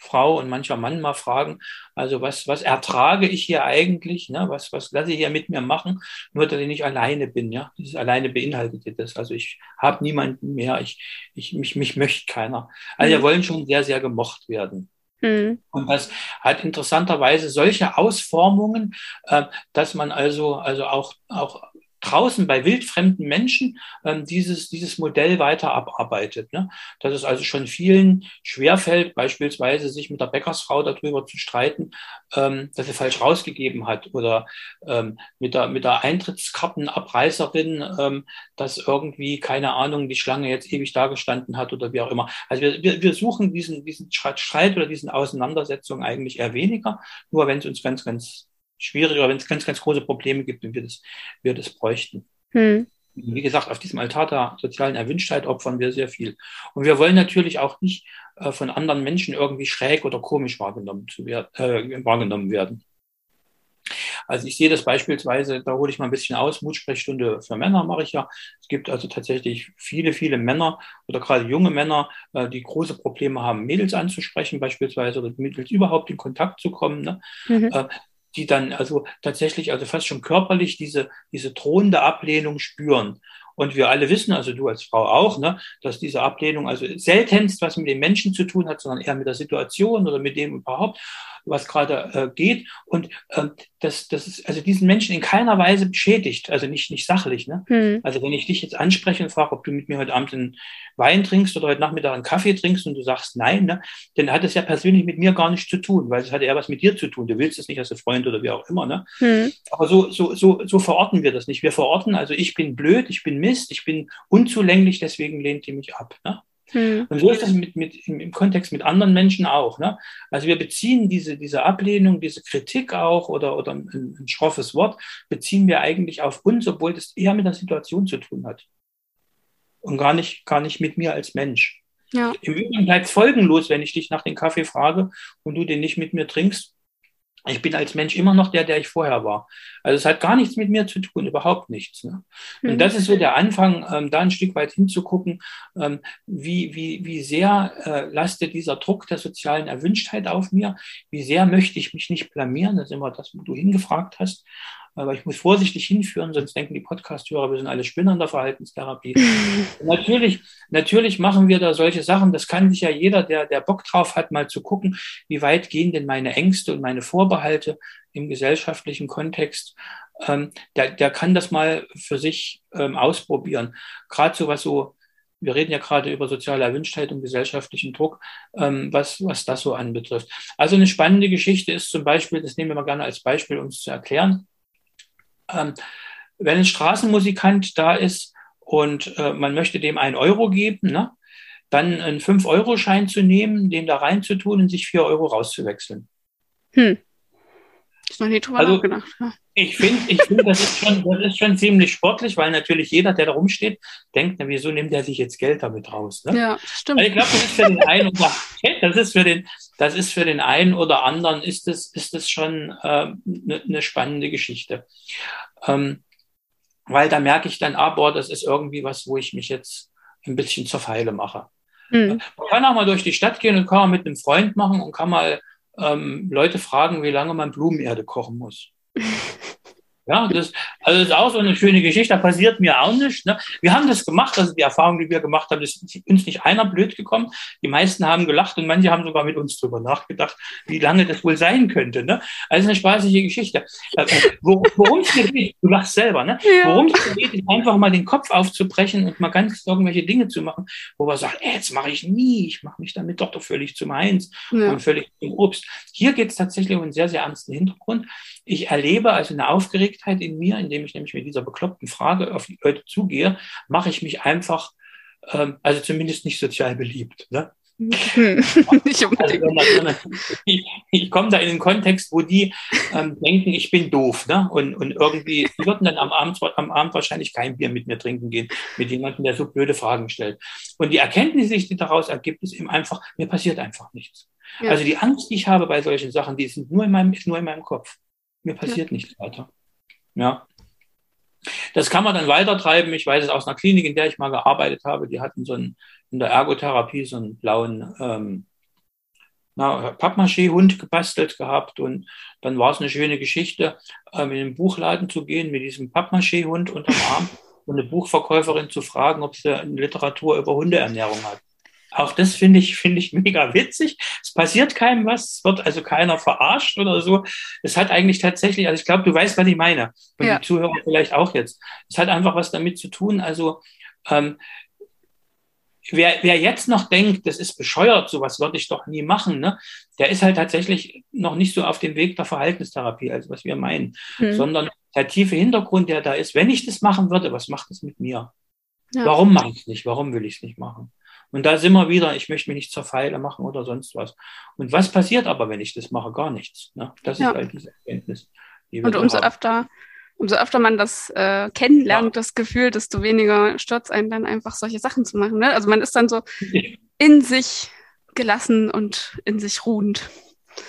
S2: Frau und mancher Mann mal fragen, also was, was ertrage ich hier eigentlich, ne? was, was lasse ich hier mit mir machen, nur dass ich nicht alleine bin, ja, dieses alleine beinhaltet das, also ich habe niemanden mehr, ich, ich, mich, mich möchte keiner. Also mhm. wir wollen schon sehr, sehr gemocht werden. Mhm. Und das hat interessanterweise solche Ausformungen, äh, dass man also, also auch, auch draußen bei wildfremden Menschen ähm, dieses, dieses Modell weiter abarbeitet. Ne? Dass es also schon vielen schwerfällt, beispielsweise sich mit der Bäckersfrau darüber zu streiten, ähm, dass sie falsch rausgegeben hat oder ähm, mit der, mit der Eintrittskartenabreißerin, ähm, dass irgendwie, keine Ahnung, die Schlange jetzt ewig dagestanden hat oder wie auch immer. Also wir, wir, wir suchen diesen, diesen Streit oder diesen Auseinandersetzungen eigentlich eher weniger, nur wenn es uns ganz, ganz schwierig oder wenn es ganz, ganz große Probleme gibt und wir das, wir das bräuchten. Hm. Wie gesagt, auf diesem Altar der sozialen Erwünschtheit opfern wir sehr viel. Und wir wollen natürlich auch nicht äh, von anderen Menschen irgendwie schräg oder komisch wahrgenommen, zu werden, äh, wahrgenommen werden. Also ich sehe das beispielsweise, da hole ich mal ein bisschen aus, Mutsprechstunde für Männer mache ich ja. Es gibt also tatsächlich viele, viele Männer oder gerade junge Männer, äh, die große Probleme haben, Mädels anzusprechen beispielsweise oder Mädels überhaupt in Kontakt zu kommen. Ne? Mhm. Die dann also tatsächlich, also fast schon körperlich diese, diese drohende Ablehnung spüren. Und wir alle wissen, also du als Frau auch, ne, dass diese Ablehnung also seltenst was mit dem Menschen zu tun hat, sondern eher mit der Situation oder mit dem überhaupt was gerade äh, geht. Und ähm, das, das ist also diesen Menschen in keiner Weise beschädigt, also nicht, nicht sachlich. Ne? Hm. Also wenn ich dich jetzt anspreche und frage, ob du mit mir heute Abend einen Wein trinkst oder heute Nachmittag einen Kaffee trinkst und du sagst nein, ne, dann hat es ja persönlich mit mir gar nichts zu tun, weil es hat eher was mit dir zu tun. Du willst es nicht als Freund oder wie auch immer. Ne? Hm. Aber so, so, so, so verorten wir das nicht. Wir verorten, also ich bin blöd, ich bin Mist, ich bin unzulänglich, deswegen lehnt die mich ab. Ne? Hm. Und so ist das mit, mit, im, im, Kontext mit anderen Menschen auch. Ne? Also wir beziehen diese, diese Ablehnung, diese Kritik auch oder, oder ein, ein schroffes Wort, beziehen wir eigentlich auf uns, obwohl das eher mit der Situation zu tun hat. Und gar nicht, gar nicht mit mir als Mensch. Ja. Im Übrigen bleibt folgenlos, wenn ich dich nach dem Kaffee frage und du den nicht mit mir trinkst, ich bin als Mensch immer noch der, der ich vorher war. Also es hat gar nichts mit mir zu tun, überhaupt nichts. Ne? Und mhm. das ist so der Anfang, ähm, da ein Stück weit hinzugucken, ähm, wie, wie, wie sehr äh, lastet dieser Druck der sozialen Erwünschtheit auf mir, wie sehr möchte ich mich nicht blamieren, das ist immer das, wo du hingefragt hast. Aber ich muss vorsichtig hinführen, sonst denken die Podcast-Hörer, wir sind alle Spinner in der Verhaltenstherapie. [LAUGHS] natürlich, natürlich machen wir da solche Sachen. Das kann sich ja jeder, der, der Bock drauf hat, mal zu gucken, wie weit gehen denn meine Ängste und meine Vorbehalte im gesellschaftlichen Kontext. Ähm, der, der kann das mal für sich ähm, ausprobieren. Gerade so was so wir reden ja gerade über soziale Erwünschtheit und gesellschaftlichen Druck, ähm, was, was das so anbetrifft. Also eine spannende Geschichte ist zum Beispiel, das nehmen wir mal gerne als Beispiel, um es zu erklären. Ähm, wenn ein Straßenmusikant da ist und äh, man möchte dem einen Euro geben, ne, dann einen 5-Euro-Schein zu nehmen, den da reinzutun und sich 4 Euro rauszuwechseln. Hm. Ist noch nie drüber also, nachgedacht. Ja. Ich finde, ich find, das, ist schon, das ist schon ziemlich sportlich, weil natürlich jeder, der da rumsteht, denkt, na, wieso nimmt er sich jetzt Geld damit raus? Ne? Ja, stimmt. Also ich glaube, das ist für den einen oder [LAUGHS] das ist für den, das ist für den einen oder anderen ist es, ist es schon eine äh, ne, ne spannende Geschichte. Ähm, weil da merke ich dann, ah, boah, das ist irgendwie was, wo ich mich jetzt ein bisschen zur Feile mache. Mhm. Man kann auch mal durch die Stadt gehen und kann mal mit einem Freund machen und kann mal ähm, Leute fragen, wie lange man Blumenerde kochen muss. [LAUGHS] Ja, das, also das ist auch so eine schöne Geschichte, da passiert mir auch nichts. Ne? Wir haben das gemacht, also die Erfahrung, die wir gemacht haben, ist uns nicht einer blöd gekommen. Die meisten haben gelacht und manche haben sogar mit uns drüber nachgedacht, wie lange das wohl sein könnte. Ne? Also eine spaßige Geschichte. Äh, worum es geht, du lachst selber, ne? Ja. worum es geht, ist einfach mal den Kopf aufzubrechen und mal ganz irgendwelche Dinge zu machen, wo man sagt, ey, jetzt mache ich nie, ich mache mich damit doch, doch völlig zum Eins ja. und völlig zum Obst. Hier geht es tatsächlich um einen sehr, sehr ernsten Hintergrund. Ich erlebe also eine Aufgeregtheit in mir, indem ich nämlich mit dieser bekloppten Frage auf die Leute zugehe, mache ich mich einfach, ähm, also zumindest nicht sozial beliebt. Ne? [LAUGHS] Also, ich, ich komme da in den Kontext, wo die ähm, denken, ich bin doof, ne? Und, und irgendwie die würden dann am Abend, am Abend wahrscheinlich kein Bier mit mir trinken gehen, mit jemandem, der so blöde Fragen stellt. Und die Erkenntnis, die daraus ergibt, ist eben einfach, mir passiert einfach nichts. Ja. Also die Angst, die ich habe bei solchen Sachen, die sind nur in meinem, ist nur in meinem Kopf. Mir passiert ja. nichts weiter. Ja. Das kann man dann weitertreiben. Ich weiß es aus einer Klinik, in der ich mal gearbeitet habe. Die hatten so einen, in der Ergotherapie so einen blauen ähm, Pappmaché-Hund gebastelt gehabt. Und dann war es eine schöne Geschichte, ähm, in den Buchladen zu gehen mit diesem Pappmaché-Hund unterm Arm und eine Buchverkäuferin zu fragen, ob sie eine Literatur über Hundeernährung hat. Auch das finde ich, finde ich mega witzig. Es passiert keinem was, es wird also keiner verarscht oder so. Es hat eigentlich tatsächlich, also ich glaube, du weißt, was ich meine. Und ja. die Zuhörer vielleicht auch jetzt. Es hat einfach was damit zu tun. Also ähm, wer, wer jetzt noch denkt, das ist bescheuert, sowas würde ich doch nie machen, ne? der ist halt tatsächlich noch nicht so auf dem Weg der Verhaltenstherapie, also was wir meinen, mhm. sondern der tiefe Hintergrund, der da ist, wenn ich das machen würde, was macht es mit mir? Ja. Warum mache ich es nicht? Warum will ich es nicht machen? Und da sind wir wieder, ich möchte mich nicht zur Pfeile machen oder sonst was. Und was passiert aber, wenn ich das mache? Gar nichts. Ne? Das ja. ist halt diese Erkenntnis.
S1: Die und umso haben. öfter umso öfter man das äh, kennenlernt, ja. das Gefühl, desto weniger stört einen dann einfach solche Sachen zu machen. Ne? Also man ist dann so in sich gelassen und in sich ruhend.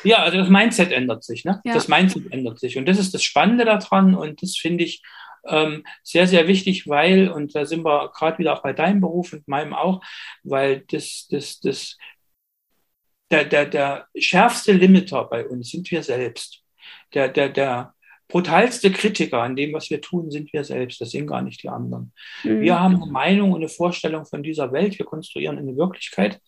S2: Ja, also das Mindset ändert sich. Ne? Ja. Das Mindset ändert sich. Und das ist das Spannende daran. Und das finde ich ähm, sehr, sehr wichtig, weil, und da sind wir gerade wieder auch bei deinem Beruf und meinem auch, weil das, das, das, der, der, der schärfste Limiter bei uns sind wir selbst. Der, der, der, brutalste Kritiker an dem, was wir tun, sind wir selbst. Das sind gar nicht die anderen. Mhm. Wir haben eine Meinung und eine Vorstellung von dieser Welt. Wir konstruieren eine Wirklichkeit,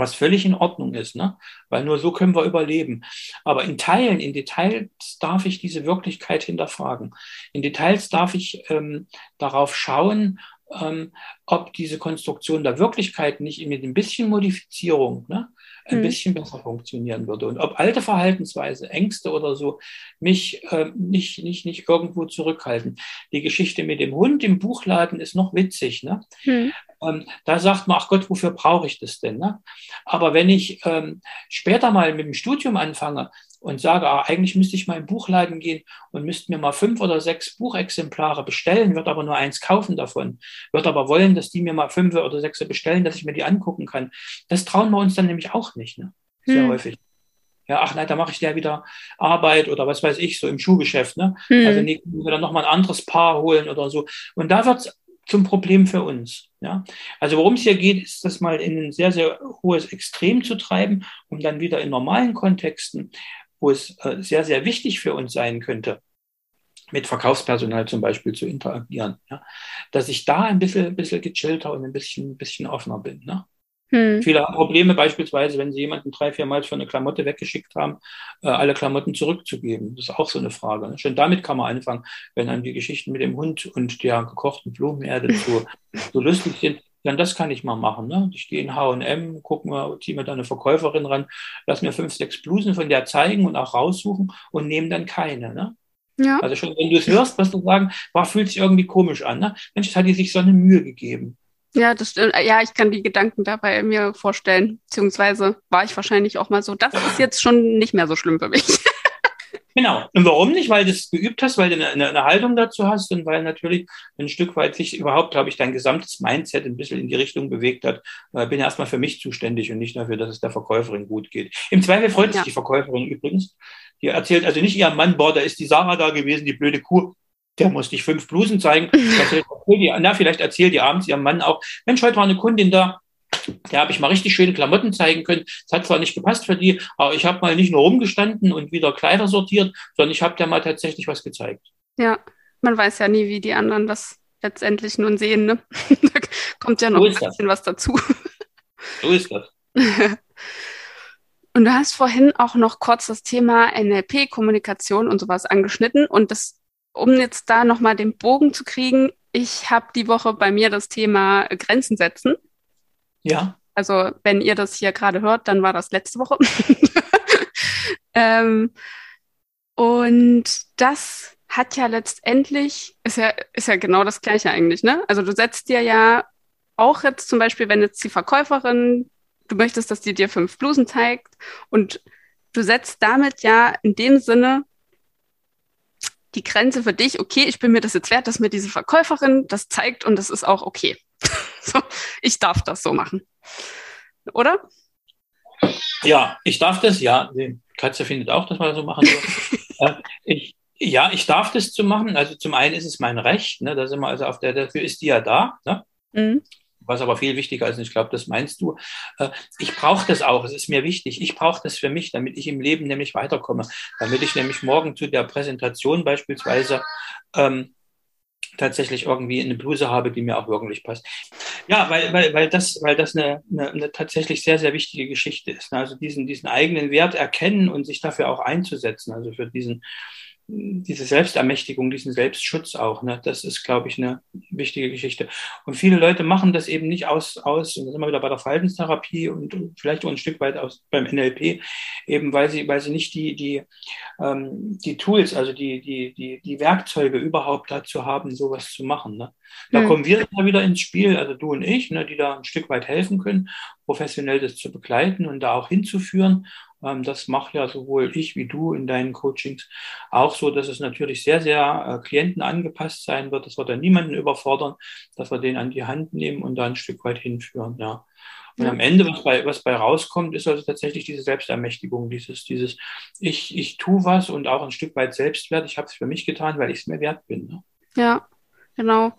S2: was völlig in Ordnung ist, ne? weil nur so können wir überleben. Aber in Teilen, in Details darf ich diese Wirklichkeit hinterfragen. In Details darf ich ähm, darauf schauen, ähm, ob diese Konstruktion der Wirklichkeit nicht mit ein bisschen Modifizierung ne, ein mhm. bisschen besser funktionieren würde. Und ob alte Verhaltensweise, Ängste oder so mich äh, nicht, nicht, nicht irgendwo zurückhalten. Die Geschichte mit dem Hund im Buchladen ist noch witzig. Ne? Mhm. Ähm, da sagt man, ach Gott, wofür brauche ich das denn? Ne? Aber wenn ich ähm, später mal mit dem Studium anfange, und sage, ah, eigentlich müsste ich mal im Buchladen gehen und müsste mir mal fünf oder sechs Buchexemplare bestellen, wird aber nur eins kaufen davon, wird aber wollen, dass die mir mal fünf oder sechs bestellen, dass ich mir die angucken kann. Das trauen wir uns dann nämlich auch nicht, ne? sehr hm. häufig. Ja, ach nein, da mache ich ja wieder Arbeit oder was weiß ich, so im Schuhgeschäft. Ne? Hm. Also nee, wir dann nochmal ein anderes Paar holen oder so. Und da wird es zum Problem für uns. Ja? Also worum es hier geht, ist das mal in ein sehr, sehr hohes Extrem zu treiben, um dann wieder in normalen Kontexten wo es äh, sehr, sehr wichtig für uns sein könnte, mit Verkaufspersonal zum Beispiel zu interagieren, ja, dass ich da ein bisschen, bisschen gechillter und ein bisschen, ein bisschen offener bin. Ne? Hm. Viele Probleme beispielsweise, wenn sie jemanden drei, vier Mal für eine Klamotte weggeschickt haben, äh, alle Klamotten zurückzugeben. Das ist auch so eine Frage. Ne? Schon damit kann man anfangen, wenn dann die Geschichten mit dem Hund und der gekochten Blumenerde so, [LAUGHS] so lustig sind. Dann das kann ich mal machen. Ne? Ich gehe in H&M, gucke mir, ziehe mir da eine Verkäuferin ran, lass mir fünf, sechs Blusen von der zeigen und auch raussuchen und nehme dann keine. Ne? Ja. Also schon, wenn du es hörst, was du sagen, war, fühlt sich irgendwie komisch an. Ne? Mensch, das hat die sich so eine Mühe gegeben.
S1: Ja, das stimmt. Ja, ich kann die Gedanken dabei mir vorstellen. Beziehungsweise war ich wahrscheinlich auch mal so, das ist jetzt schon nicht mehr so schlimm für mich.
S2: Genau. Und warum nicht? Weil du es geübt hast, weil du eine, eine, Haltung dazu hast und weil natürlich ein Stück weit sich überhaupt, glaube ich, dein gesamtes Mindset ein bisschen in die Richtung bewegt hat. Ich bin erstmal für mich zuständig und nicht dafür, dass es der Verkäuferin gut geht. Im Zweifel freut sich die Verkäuferin übrigens. Die erzählt also nicht ihrem Mann, boah, da ist die Sarah da gewesen, die blöde Kuh. Der muss dich fünf Blusen zeigen. [LAUGHS] na, vielleicht erzählt die abends ihrem Mann auch, Mensch, heute war eine Kundin da, da habe ich mal richtig schöne Klamotten zeigen können. Es hat zwar nicht gepasst für die, aber ich habe mal nicht nur rumgestanden und wieder Kleider sortiert, sondern ich habe da mal tatsächlich was gezeigt.
S1: Ja, man weiß ja nie, wie die anderen das letztendlich nun sehen. Ne? [LAUGHS] da kommt ja noch so ein bisschen das. was dazu.
S2: So ist das. [LAUGHS]
S1: Und du hast vorhin auch noch kurz das Thema NLP, Kommunikation und sowas angeschnitten. Und das, um jetzt da nochmal den Bogen zu kriegen, ich habe die Woche bei mir das Thema Grenzen setzen
S2: ja.
S1: Also, wenn ihr das hier gerade hört, dann war das letzte Woche. [LAUGHS] ähm, und das hat ja letztendlich, ist ja, ist ja genau das Gleiche eigentlich, ne? Also du setzt dir ja auch jetzt zum Beispiel, wenn jetzt die Verkäuferin, du möchtest, dass die dir fünf Blusen zeigt und du setzt damit ja in dem Sinne die Grenze für dich, okay, ich bin mir das jetzt wert, dass mir diese Verkäuferin das zeigt und das ist auch okay. [LAUGHS] so, ich darf das so machen. Oder?
S2: Ja, ich darf das, ja. Die Katze findet auch, dass man das so machen soll. [LAUGHS] äh, ich, ja, ich darf das zu machen. Also zum einen ist es mein Recht, ne, da sind wir also auf der, dafür ist die ja da. Ne? Mhm. Was aber viel wichtiger ist, und ich glaube, das meinst du, äh, ich brauche das auch, es ist mir wichtig, ich brauche das für mich, damit ich im Leben nämlich weiterkomme, damit ich nämlich morgen zu der Präsentation beispielsweise ähm, tatsächlich irgendwie eine Bluse habe, die mir auch wirklich passt. Ja, weil, weil, weil das, weil das eine, eine, eine tatsächlich sehr, sehr wichtige Geschichte ist. Ne? Also diesen, diesen eigenen Wert erkennen und sich dafür auch einzusetzen. Also für diesen, diese Selbstermächtigung, diesen Selbstschutz auch. Ne? Das ist, glaube ich, eine wichtige Geschichte. Und viele Leute machen das eben nicht aus, aus und das sind wir wieder bei der Verhaltenstherapie und, vielleicht auch ein Stück weit aus beim NLP, eben weil sie, weil sie nicht die, die, ähm, die Tools, also die, die, die, die Werkzeuge überhaupt dazu haben, sowas zu machen. Ne? Da hm. kommen wir da wieder ins Spiel, also du und ich, ne, die da ein Stück weit helfen können, professionell das zu begleiten und da auch hinzuführen das macht ja sowohl ich wie du in deinen Coachings auch so, dass es natürlich sehr, sehr äh, Klienten angepasst sein wird, dass wir da niemanden überfordern, dass wir den an die Hand nehmen und da ein Stück weit hinführen, ja. Und ja. am Ende, was bei, was bei rauskommt, ist also tatsächlich diese Selbstermächtigung, dieses, dieses, ich, ich tue was und auch ein Stück weit Selbstwert. Ich habe es für mich getan, weil ich es mir wert bin. Ne?
S1: Ja, genau.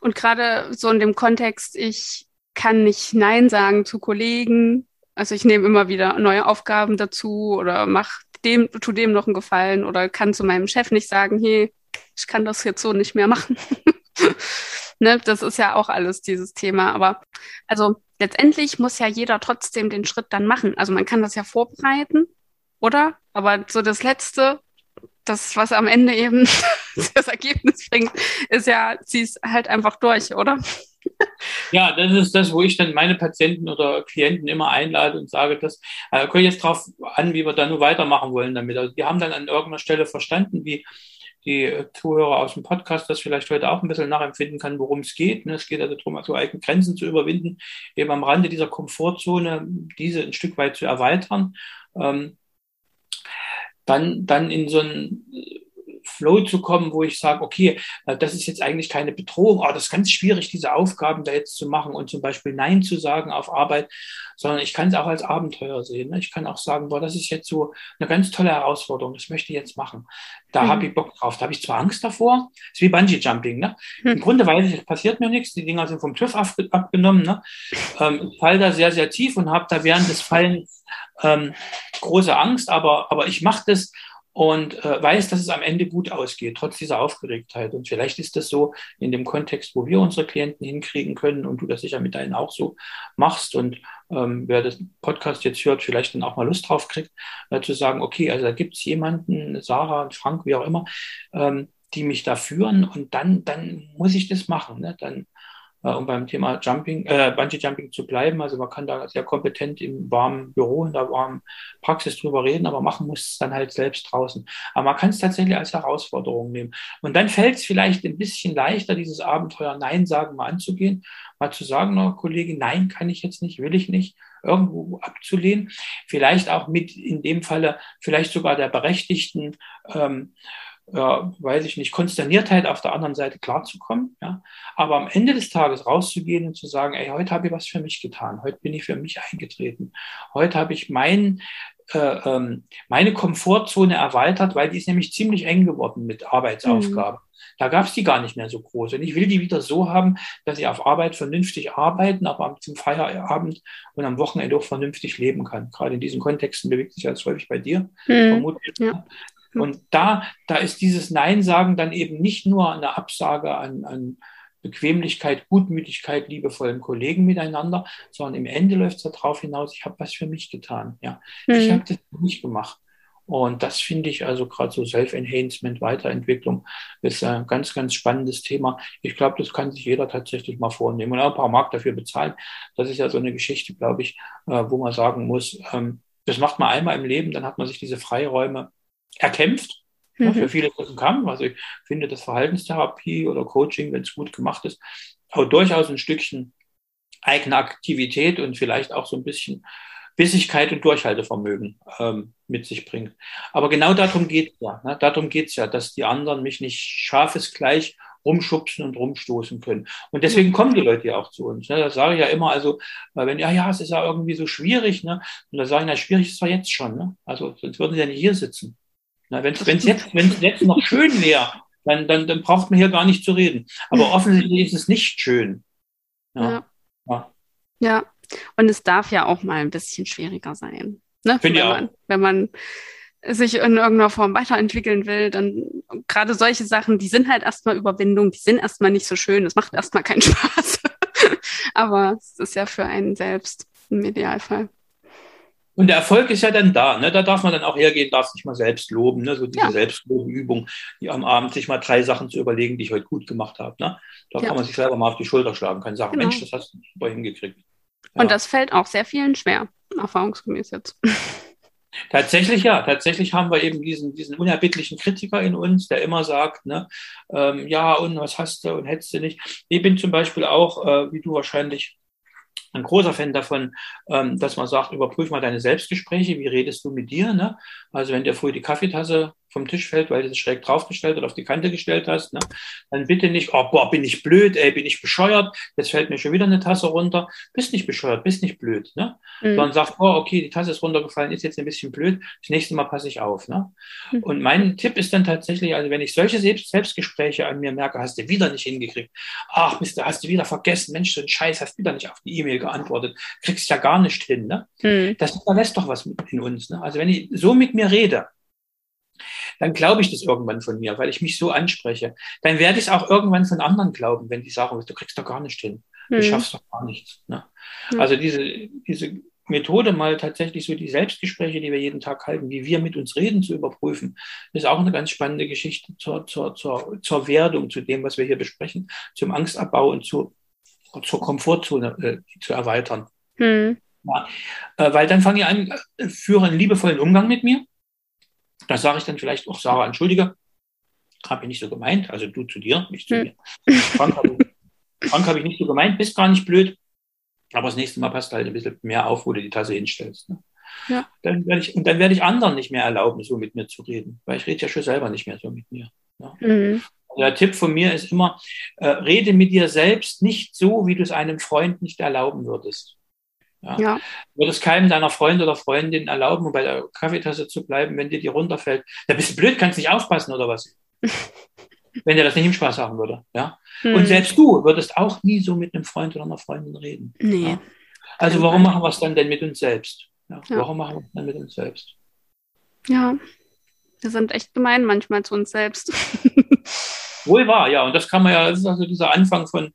S1: Und gerade so in dem Kontext, ich kann nicht Nein sagen zu Kollegen, also ich nehme immer wieder neue Aufgaben dazu oder mach dem, tu dem noch einen Gefallen oder kann zu meinem Chef nicht sagen, hey, ich kann das jetzt so nicht mehr machen. [LAUGHS] ne, das ist ja auch alles dieses Thema. Aber also letztendlich muss ja jeder trotzdem den Schritt dann machen. Also man kann das ja vorbereiten, oder? Aber so das Letzte, das, was am Ende eben [LAUGHS] das Ergebnis bringt, ist ja, zieh es halt einfach durch, oder?
S2: Ja, das ist das, wo ich dann meine Patienten oder Klienten immer einlade und sage, das äh, kommt jetzt drauf an, wie wir da nur weitermachen wollen damit. Also die haben dann an irgendeiner Stelle verstanden, wie die Zuhörer aus dem Podcast das vielleicht heute auch ein bisschen nachempfinden kann, worum es geht. Ne? Es geht also darum, also eigene Grenzen zu überwinden, eben am Rande dieser Komfortzone diese ein Stück weit zu erweitern. Ähm, dann, dann in so ein Flow zu kommen, wo ich sage, okay, äh, das ist jetzt eigentlich keine Bedrohung, oh, das ist ganz schwierig, diese Aufgaben da jetzt zu machen und zum Beispiel Nein zu sagen auf Arbeit, sondern ich kann es auch als Abenteuer sehen. Ne? Ich kann auch sagen, boah, das ist jetzt so eine ganz tolle Herausforderung, das möchte ich jetzt machen. Da mhm. habe ich Bock drauf. Da habe ich zwar Angst davor, ist wie Bungee Jumping. Ne? Mhm. Im Grunde weiß ich, es passiert mir nichts, die Dinger sind vom TÜV ab, abgenommen. Ne? Ähm, ich fall da sehr, sehr tief und habe da während des Fallens ähm, große Angst, aber, aber ich mache das und äh, weiß, dass es am Ende gut ausgeht, trotz dieser Aufgeregtheit. Und vielleicht ist das so in dem Kontext, wo wir unsere Klienten hinkriegen können und du das sicher mit deinen auch so machst und ähm, wer das Podcast jetzt hört, vielleicht dann auch mal Lust drauf kriegt, äh, zu sagen, okay, also da gibt es jemanden, Sarah, Frank, wie auch immer, ähm, die mich da führen und dann, dann muss ich das machen. Ne? Dann um beim Thema Jumping, äh, Bungee Jumping zu bleiben. Also man kann da sehr kompetent im warmen Büro, in der warmen Praxis drüber reden, aber machen muss es dann halt selbst draußen. Aber man kann es tatsächlich als Herausforderung nehmen. Und dann fällt es vielleicht ein bisschen leichter, dieses Abenteuer Nein sagen mal anzugehen, mal zu sagen, na, Kollege, nein, kann ich jetzt nicht, will ich nicht irgendwo abzulehnen. Vielleicht auch mit in dem Falle vielleicht sogar der berechtigten ähm, ja, weiß ich nicht, Konsterniertheit auf der anderen Seite klarzukommen. Ja? Aber am Ende des Tages rauszugehen und zu sagen, ey, heute habe ich was für mich getan, heute bin ich für mich eingetreten, heute habe ich mein, äh, ähm, meine Komfortzone erweitert, weil die ist nämlich ziemlich eng geworden mit Arbeitsaufgaben. Mhm. Da gab es die gar nicht mehr so groß. Und ich will die wieder so haben, dass ich auf Arbeit vernünftig arbeiten, aber zum Feierabend und am Wochenende auch vernünftig leben kann. Gerade in diesen Kontexten bewegt sich das häufig bei dir, mhm. vermutlich. Ja. Hm. Und da, da ist dieses Nein sagen dann eben nicht nur eine Absage an, an Bequemlichkeit, Gutmütigkeit, liebevollen Kollegen miteinander, sondern im Ende läuft es darauf hinaus, ich habe was für mich getan. Ja, mhm. ich habe das nicht gemacht. Und das finde ich also gerade so Self-Enhancement, Weiterentwicklung ist ein ganz, ganz spannendes Thema. Ich glaube, das kann sich jeder tatsächlich mal vornehmen und auch ein paar Mark dafür bezahlen. Das ist ja so eine Geschichte, glaube ich, äh, wo man sagen muss, ähm, das macht man einmal im Leben, dann hat man sich diese Freiräume erkämpft. Mhm. Ja, für viele ist das ein Kampf. Also ich finde, dass Verhaltenstherapie oder Coaching, wenn es gut gemacht ist, auch durchaus ein Stückchen eigene Aktivität und vielleicht auch so ein bisschen Bissigkeit und Durchhaltevermögen ähm, mit sich bringt. Aber genau darum geht es ja. Ne? Darum geht es ja, dass die anderen mich nicht scharfes gleich rumschubsen und rumstoßen können. Und deswegen kommen die Leute ja auch zu uns. Ne? Das sage ich ja immer, also wenn, ja, ja, es ist ja irgendwie so schwierig, ne? Und da sage ich, na, schwierig ist es ja jetzt schon, ne? Also sonst würden sie ja nicht hier sitzen. Wenn es jetzt, wenn's jetzt noch schön wäre, dann, dann, dann braucht man hier gar nicht zu reden. Aber offensichtlich ist es nicht schön.
S1: Ja. ja. ja. und es darf ja auch mal ein bisschen schwieriger sein. Ne?
S2: Finde
S1: wenn, man, wenn man sich in irgendeiner Form weiterentwickeln will, dann gerade solche Sachen, die sind halt erstmal Überwindung, die sind erstmal nicht so schön, das macht erstmal keinen [LAUGHS] Spaß. Aber es ist ja für einen selbst im Idealfall.
S2: Und der Erfolg ist ja dann da. Ne? Da darf man dann auch hergehen, darf sich mal selbst loben. Ne? So diese ja. Selbstlobübung, die am Abend sich mal drei Sachen zu überlegen, die ich heute gut gemacht habe. Ne? Da ja. kann man sich selber mal auf die Schulter schlagen, kann sagen, genau. Mensch, das hast du super hingekriegt.
S1: Ja. Und das fällt auch sehr vielen schwer, erfahrungsgemäß jetzt. [LAUGHS]
S2: Tatsächlich ja, tatsächlich haben wir eben diesen, diesen unerbittlichen Kritiker in uns, der immer sagt, ne, ähm, ja, und was hast du und hättest du nicht. Ich bin zum Beispiel auch, äh, wie du wahrscheinlich, ein großer Fan davon, ähm, dass man sagt, überprüf mal deine Selbstgespräche, wie redest du mit dir. Ne? Also wenn dir früh die Kaffeetasse vom Tisch fällt, weil du es schräg draufgestellt oder auf die Kante gestellt hast, ne? dann bitte nicht, oh, boah, bin ich blöd, ey, bin ich bescheuert, jetzt fällt mir schon wieder eine Tasse runter. Bist nicht bescheuert, bist nicht blöd. Ne? Mhm. Sondern sag, oh, okay, die Tasse ist runtergefallen, ist jetzt ein bisschen blöd, das nächste Mal passe ich auf. Ne? Mhm. Und mein Tipp ist dann tatsächlich, also wenn ich solche Selbst Selbstgespräche an mir merke, hast du wieder nicht hingekriegt, ach, Mist, hast du wieder vergessen, Mensch, so ein Scheiß, hast wieder nicht auf die E-Mail geantwortet, kriegst ja gar nicht hin. Ne? Mhm. Das hinterlässt doch was in uns. Ne? Also wenn ich so mit mir rede, dann glaube ich das irgendwann von mir, weil ich mich so anspreche. Dann werde ich es auch irgendwann von anderen glauben, wenn die sagen, du kriegst doch gar nicht hin, du mhm. schaffst doch gar nichts. Ne? Mhm. Also diese, diese Methode, mal tatsächlich so die Selbstgespräche, die wir jeden Tag halten, wie wir mit uns reden, zu überprüfen, ist auch eine ganz spannende Geschichte zur, zur, zur, zur Werdung, zu dem, was wir hier besprechen, zum Angstabbau und zu, zur Komfortzone äh, zu erweitern. Mhm. Ja, äh, weil dann fange ich an, äh, führe einen liebevollen Umgang mit mir. Da sage ich dann vielleicht auch, Sarah, entschuldige, habe ich nicht so gemeint, also du zu dir, nicht zu hm. mir. Frank habe ich, hab ich nicht so gemeint, bist gar nicht blöd, aber das nächste Mal passt halt ein bisschen mehr auf, wo du die Tasse hinstellst. Ne? Ja. Dann werde ich, und dann werde ich anderen nicht mehr erlauben, so mit mir zu reden, weil ich rede ja schon selber nicht mehr so mit mir. Ne? Mhm. Der Tipp von mir ist immer, äh, rede mit dir selbst nicht so, wie du es einem Freund nicht erlauben würdest. Ja. ja. Würde es keinem deiner Freund oder Freundin erlauben, um bei der Kaffeetasse zu bleiben, wenn dir die runterfällt. Da bist du blöd, kannst nicht aufpassen oder was? [LAUGHS] wenn dir das nicht im Spaß haben würde. Ja? Hm. Und selbst du würdest auch nie so mit einem Freund oder einer Freundin reden. Nee. Ja? Also warum machen wir es dann denn mit uns selbst? Ja? Ja. Warum machen wir es dann mit uns selbst?
S1: Ja, wir sind echt gemein manchmal zu uns selbst. [LAUGHS]
S2: Wohl wahr, ja. Und das kann man ja, das ist also dieser Anfang von,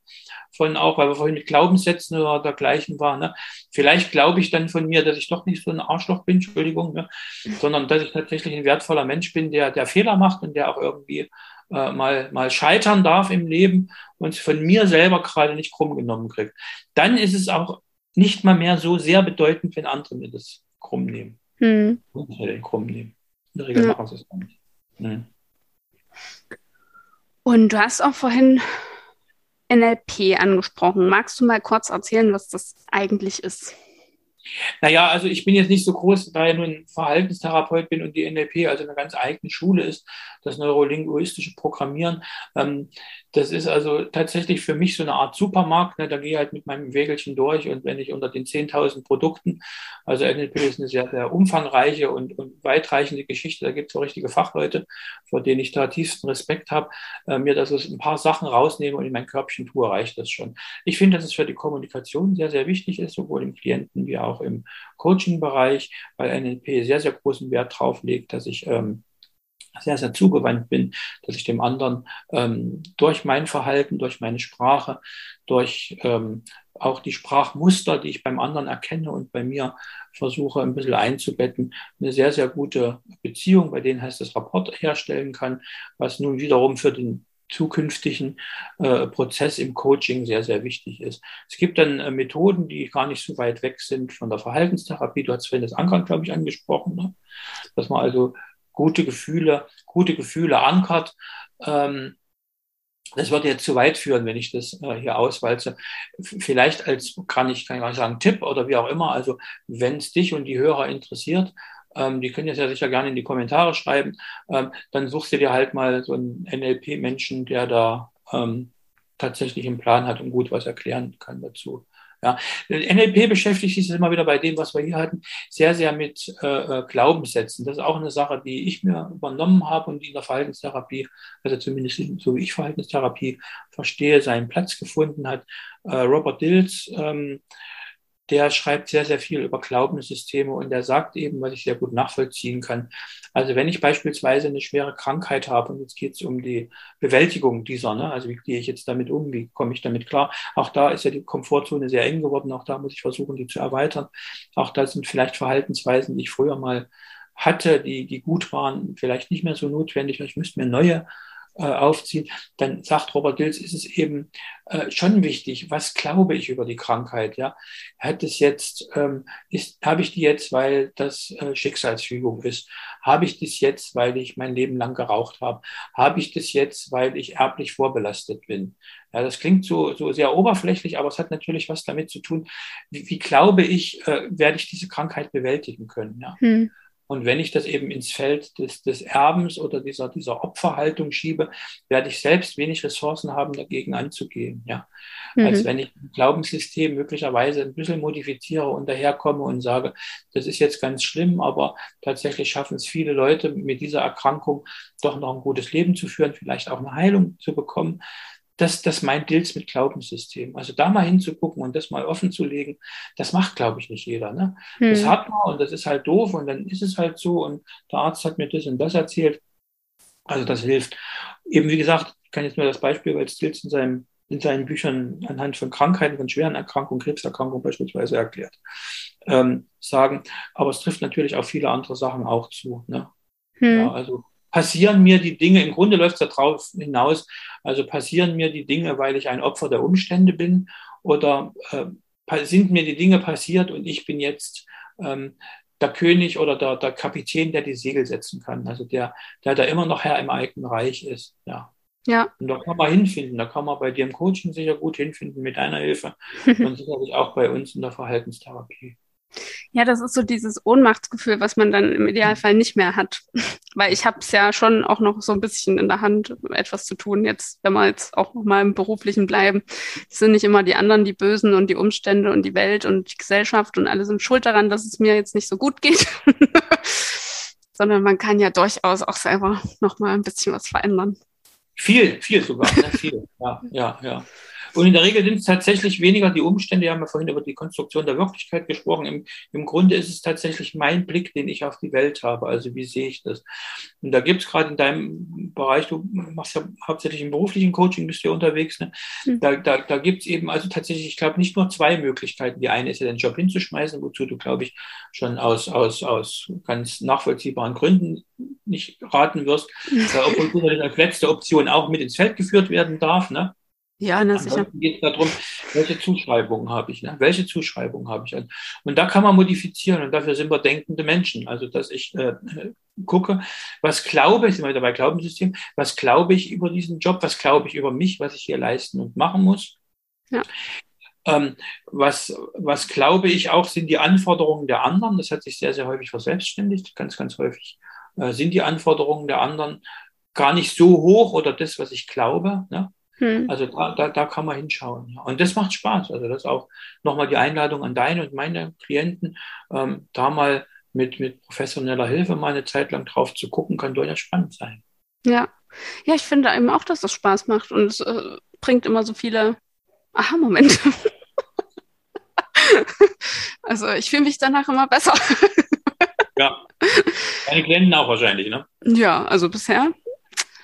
S2: von auch, weil wir vorhin mit Glaubenssätzen oder dergleichen waren. Ne? Vielleicht glaube ich dann von mir, dass ich doch nicht so ein Arschloch bin, Entschuldigung, ne? sondern dass ich tatsächlich ein wertvoller Mensch bin, der, der Fehler macht und der auch irgendwie äh, mal, mal scheitern darf im Leben und von mir selber gerade nicht krumm genommen kriegt. Dann ist es auch nicht mal mehr so sehr bedeutend, wenn andere mir das krumm nehmen. Hm. krumm nehmen. In der Regel ja. machen sie es gar nicht. Hm.
S1: Und du hast auch vorhin NLP angesprochen. Magst du mal kurz erzählen, was das eigentlich ist?
S2: Naja, also ich bin jetzt nicht so groß, da ich nur ein Verhaltenstherapeut bin und die NLP also eine ganz eigene Schule ist, das neurolinguistische Programmieren. Ähm, das ist also tatsächlich für mich so eine Art Supermarkt. Ne? Da gehe ich halt mit meinem Wägelchen durch und wenn ich unter den 10.000 Produkten, also NLP ist eine sehr, sehr umfangreiche und, und weitreichende Geschichte, da gibt es auch richtige Fachleute, vor denen ich da tiefsten Respekt habe, äh, mir das ein paar Sachen rausnehme und in mein Körbchen tue, reicht das schon. Ich finde, dass es für die Kommunikation sehr, sehr wichtig ist, sowohl im Klienten wie auch im Coaching-Bereich, weil NLP sehr, sehr großen Wert drauf legt, dass ich ähm, sehr, sehr zugewandt bin, dass ich dem anderen ähm, durch mein Verhalten, durch meine Sprache, durch ähm, auch die Sprachmuster, die ich beim anderen erkenne und bei mir versuche ein bisschen einzubetten, eine sehr, sehr gute Beziehung, bei denen heißt es Rapport herstellen kann, was nun wiederum für den zukünftigen äh, Prozess im Coaching sehr, sehr wichtig ist. Es gibt dann äh, Methoden, die gar nicht so weit weg sind von der Verhaltenstherapie. Du hast vorhin das Ankern, glaube ich, angesprochen, ne? dass man also gute Gefühle, gute Gefühle ankert. Ähm, das würde jetzt zu weit führen, wenn ich das äh, hier auswalze. Vielleicht als, kann ich, kann ich mal sagen, Tipp oder wie auch immer. Also, wenn es dich und die Hörer interessiert, ähm, die können jetzt ja sicher gerne in die Kommentare schreiben, ähm, dann suchst du dir halt mal so einen NLP-Menschen, der da ähm, tatsächlich einen Plan hat und gut was erklären kann dazu. Ja. NLP beschäftigt sich immer wieder bei dem, was wir hier hatten, sehr, sehr mit äh, äh, Glaubenssätzen. Das ist auch eine Sache, die ich mir übernommen habe und die in der Verhaltenstherapie, also zumindest so wie ich Verhaltenstherapie verstehe, seinen Platz gefunden hat. Äh, Robert Dills ähm, der schreibt sehr, sehr viel über Glaubenssysteme und der sagt eben, was ich sehr gut nachvollziehen kann. Also wenn ich beispielsweise eine schwere Krankheit habe und jetzt geht es um die Bewältigung dieser, ne? also wie gehe ich jetzt damit um, wie komme ich damit klar, auch da ist ja die Komfortzone sehr eng geworden, auch da muss ich versuchen, die zu erweitern. Auch da sind vielleicht Verhaltensweisen, die ich früher mal hatte, die, die gut waren, vielleicht nicht mehr so notwendig ich müsste mir neue äh, aufziehen, dann sagt Robert Dills, ist es eben äh, schon wichtig, was glaube ich über die Krankheit, ja? Hat es jetzt, ähm, ist, habe ich die jetzt, weil das äh, Schicksalsfügung ist? Habe ich das jetzt, weil ich mein Leben lang geraucht habe? Habe ich das jetzt, weil ich erblich vorbelastet bin? Ja, das klingt so, so sehr oberflächlich, aber es hat natürlich was damit zu tun, wie, wie glaube ich, äh, werde ich diese Krankheit bewältigen können, ja? Hm. Und wenn ich das eben ins Feld des, des Erbens oder dieser, dieser Opferhaltung schiebe, werde ich selbst wenig Ressourcen haben, dagegen anzugehen. Ja. Mhm. Als wenn ich ein Glaubenssystem möglicherweise ein bisschen modifiziere und daherkomme und sage, das ist jetzt ganz schlimm, aber tatsächlich schaffen es viele Leute mit dieser Erkrankung doch noch ein gutes Leben zu führen, vielleicht auch eine Heilung zu bekommen das, das meint Dills mit Glaubenssystem. Also da mal hinzugucken und das mal offen zu legen, das macht, glaube ich, nicht jeder. Ne? Hm. Das hat man und das ist halt doof und dann ist es halt so und der Arzt hat mir das und das erzählt. Also das hilft. Eben wie gesagt, ich kann jetzt nur das Beispiel, weil Stills in, seinem, in seinen Büchern anhand von Krankheiten, von schweren Erkrankungen, Krebserkrankungen beispielsweise erklärt, ähm, sagen. Aber es trifft natürlich auf viele andere Sachen auch zu. Ne? Hm. Ja, also passieren mir die Dinge, im Grunde läuft es darauf hinaus, also passieren mir die Dinge, weil ich ein Opfer der Umstände bin oder äh, sind mir die Dinge passiert und ich bin jetzt ähm, der König oder der, der Kapitän, der die Segel setzen kann, also der, der da immer noch Herr im eigenen Reich ist, ja. Ja. Und da kann man hinfinden, da kann man bei dir im Coaching sicher gut hinfinden mit deiner Hilfe [LAUGHS] und sicherlich auch bei uns in der Verhaltenstherapie.
S1: Ja, das ist so dieses Ohnmachtsgefühl, was man dann im Idealfall nicht mehr hat. [LAUGHS] Weil ich habe es ja schon auch noch so ein bisschen in der Hand, etwas zu tun. Jetzt, wenn wir jetzt auch noch mal im Beruflichen bleiben, es sind nicht immer die anderen, die Bösen und die Umstände und die Welt und die Gesellschaft und alle sind schuld daran, dass es mir jetzt nicht so gut geht. [LAUGHS] Sondern man kann ja durchaus auch selber noch mal ein bisschen was verändern.
S2: Viel, viel sogar, ne? viel. Ja, ja, ja. Und in der Regel sind es tatsächlich weniger die Umstände. Wir haben ja vorhin über die Konstruktion der Wirklichkeit gesprochen. Im, Im Grunde ist es tatsächlich mein Blick, den ich auf die Welt habe. Also wie sehe ich das? Und da gibt es gerade in deinem Bereich, du machst ja hauptsächlich im beruflichen Coaching, bist du ja unterwegs. Ne? Mhm. Da, da, da gibt es eben also tatsächlich, ich glaube, nicht nur zwei Möglichkeiten. Die eine ist ja den Job hinzuschmeißen, wozu du, glaube ich, schon aus, aus, aus ganz nachvollziehbaren Gründen nicht raten wirst, äh, obwohl du als letzte Option auch mit ins Feld geführt werden darf. Ne?
S1: Ja, na sicher.
S2: geht es darum, welche Zuschreibungen habe ich, ne? welche Zuschreibungen habe ich. Und da kann man modifizieren und dafür sind wir denkende Menschen. Also, dass ich äh, gucke, was glaube ich, sind wir wieder bei Glaubenssystem, was glaube ich über diesen Job, was glaube ich über mich, was ich hier leisten und machen muss. Ja. Ähm, was, was glaube ich auch, sind die Anforderungen der anderen. Das hat sich sehr, sehr häufig verselbstständigt, ganz, ganz häufig äh, sind die Anforderungen der anderen gar nicht so hoch oder das, was ich glaube. Ne? Hm. Also da, da, da kann man hinschauen. Und das macht Spaß. Also das ist auch nochmal die Einladung an deine und meine Klienten, ähm, da mal mit, mit professioneller Hilfe mal eine Zeit lang drauf zu gucken, kann durchaus spannend sein.
S1: Ja, ja, ich finde eben auch, dass das Spaß macht und es äh, bringt immer so viele Aha-Momente. [LAUGHS] also ich fühle mich danach immer besser.
S2: ja, deine Klienten auch wahrscheinlich, ne?
S1: Ja, also bisher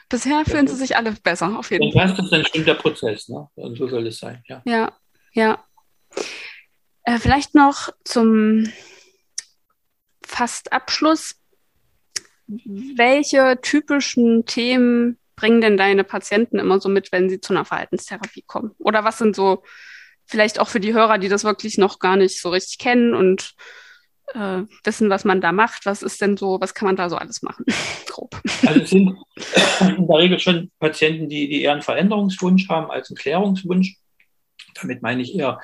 S1: Bisher fühlen sie sich alle besser, auf jeden
S2: Fall. Das ist ein bestimmter Prozess, ne? Und so soll es sein, ja.
S1: Ja, ja. Äh, vielleicht noch zum fast Abschluss. Welche typischen Themen bringen denn deine Patienten immer so mit, wenn sie zu einer Verhaltenstherapie kommen? Oder was sind so vielleicht auch für die Hörer, die das wirklich noch gar nicht so richtig kennen und äh, wissen, was man da macht. Was ist denn so, was kann man da so alles machen? [LAUGHS] Grob.
S2: Also es sind [LAUGHS] in der Regel schon Patienten, die, die eher einen Veränderungswunsch haben als einen Klärungswunsch. Damit meine ich eher,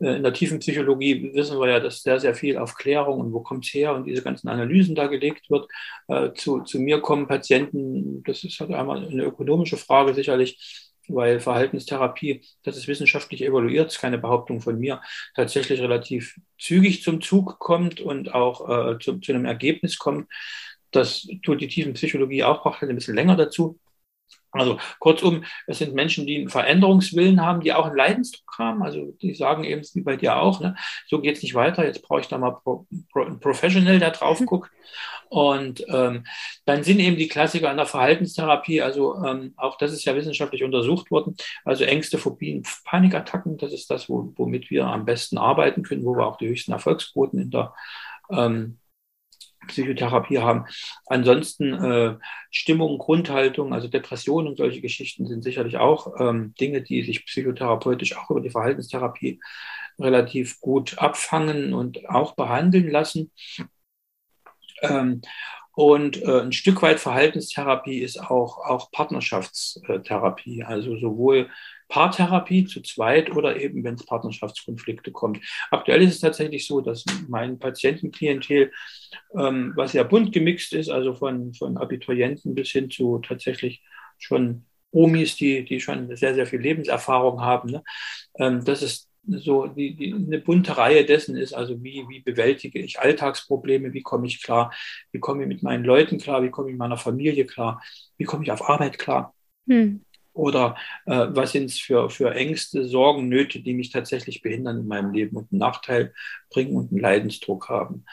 S2: äh, in der tiefen Psychologie wissen wir ja, dass sehr, sehr viel auf Klärung und wo kommt es her und diese ganzen Analysen da gelegt wird. Äh, zu, zu mir kommen Patienten, das ist halt einmal eine ökonomische Frage sicherlich, weil Verhaltenstherapie, das ist wissenschaftlich evaluiert, ist keine Behauptung von mir, tatsächlich relativ zügig zum Zug kommt und auch äh, zu, zu, einem Ergebnis kommt. Das tut die Tiefenpsychologie auch, braucht halt ein bisschen länger dazu. Also kurzum, es sind Menschen, die einen Veränderungswillen haben, die auch einen Leidensdruck haben. Also die sagen eben, wie bei dir auch, ne, so geht's nicht weiter, jetzt brauche ich da mal Pro, Pro, ein Professional, der drauf mhm. guckt. Und ähm, dann sind eben die Klassiker in der Verhaltenstherapie, also ähm, auch das ist ja wissenschaftlich untersucht worden, also Ängste, Phobien, Panikattacken, das ist das, wo, womit wir am besten arbeiten können, wo wir auch die höchsten Erfolgsquoten in der ähm, Psychotherapie haben. Ansonsten äh, Stimmung, Grundhaltung, also Depressionen und solche Geschichten sind sicherlich auch ähm, Dinge, die sich psychotherapeutisch auch über die Verhaltenstherapie relativ gut abfangen und auch behandeln lassen. Ähm, und äh, ein Stück weit Verhaltenstherapie ist auch, auch Partnerschaftstherapie, also sowohl Paartherapie zu zweit oder eben, wenn es Partnerschaftskonflikte kommt. Aktuell ist es tatsächlich so, dass mein Patientenklientel, ähm, was ja bunt gemixt ist, also von, von Abiturienten bis hin zu tatsächlich schon Omis, die, die schon sehr, sehr viel Lebenserfahrung haben, ne? ähm, das ist so die, die, eine bunte Reihe dessen ist, also wie, wie bewältige ich Alltagsprobleme, wie komme ich klar, wie komme ich mit meinen Leuten klar, wie komme ich mit meiner Familie klar, wie komme ich auf Arbeit klar. Hm. Oder äh, was sind es für, für Ängste, Sorgen, Nöte, die mich tatsächlich behindern in meinem Leben und einen Nachteil bringen und einen Leidensdruck haben.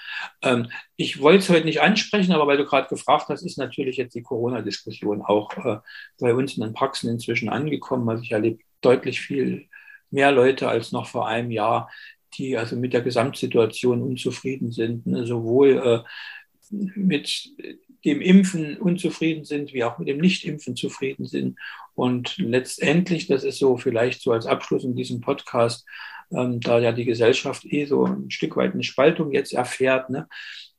S2: Ähm, ich wollte es heute nicht ansprechen, aber weil du gerade gefragt hast, ist natürlich jetzt die Corona-Diskussion auch äh, bei uns in den Praxen inzwischen angekommen. Also ich erlebe deutlich viel mehr Leute als noch vor einem Jahr, die also mit der Gesamtsituation unzufrieden sind, ne? sowohl äh, mit dem Impfen unzufrieden sind, wie auch mit dem Nichtimpfen zufrieden sind. Und letztendlich, das ist so vielleicht so als Abschluss in diesem Podcast, ähm, da ja die Gesellschaft eh so ein Stück weit eine Spaltung jetzt erfährt, ne,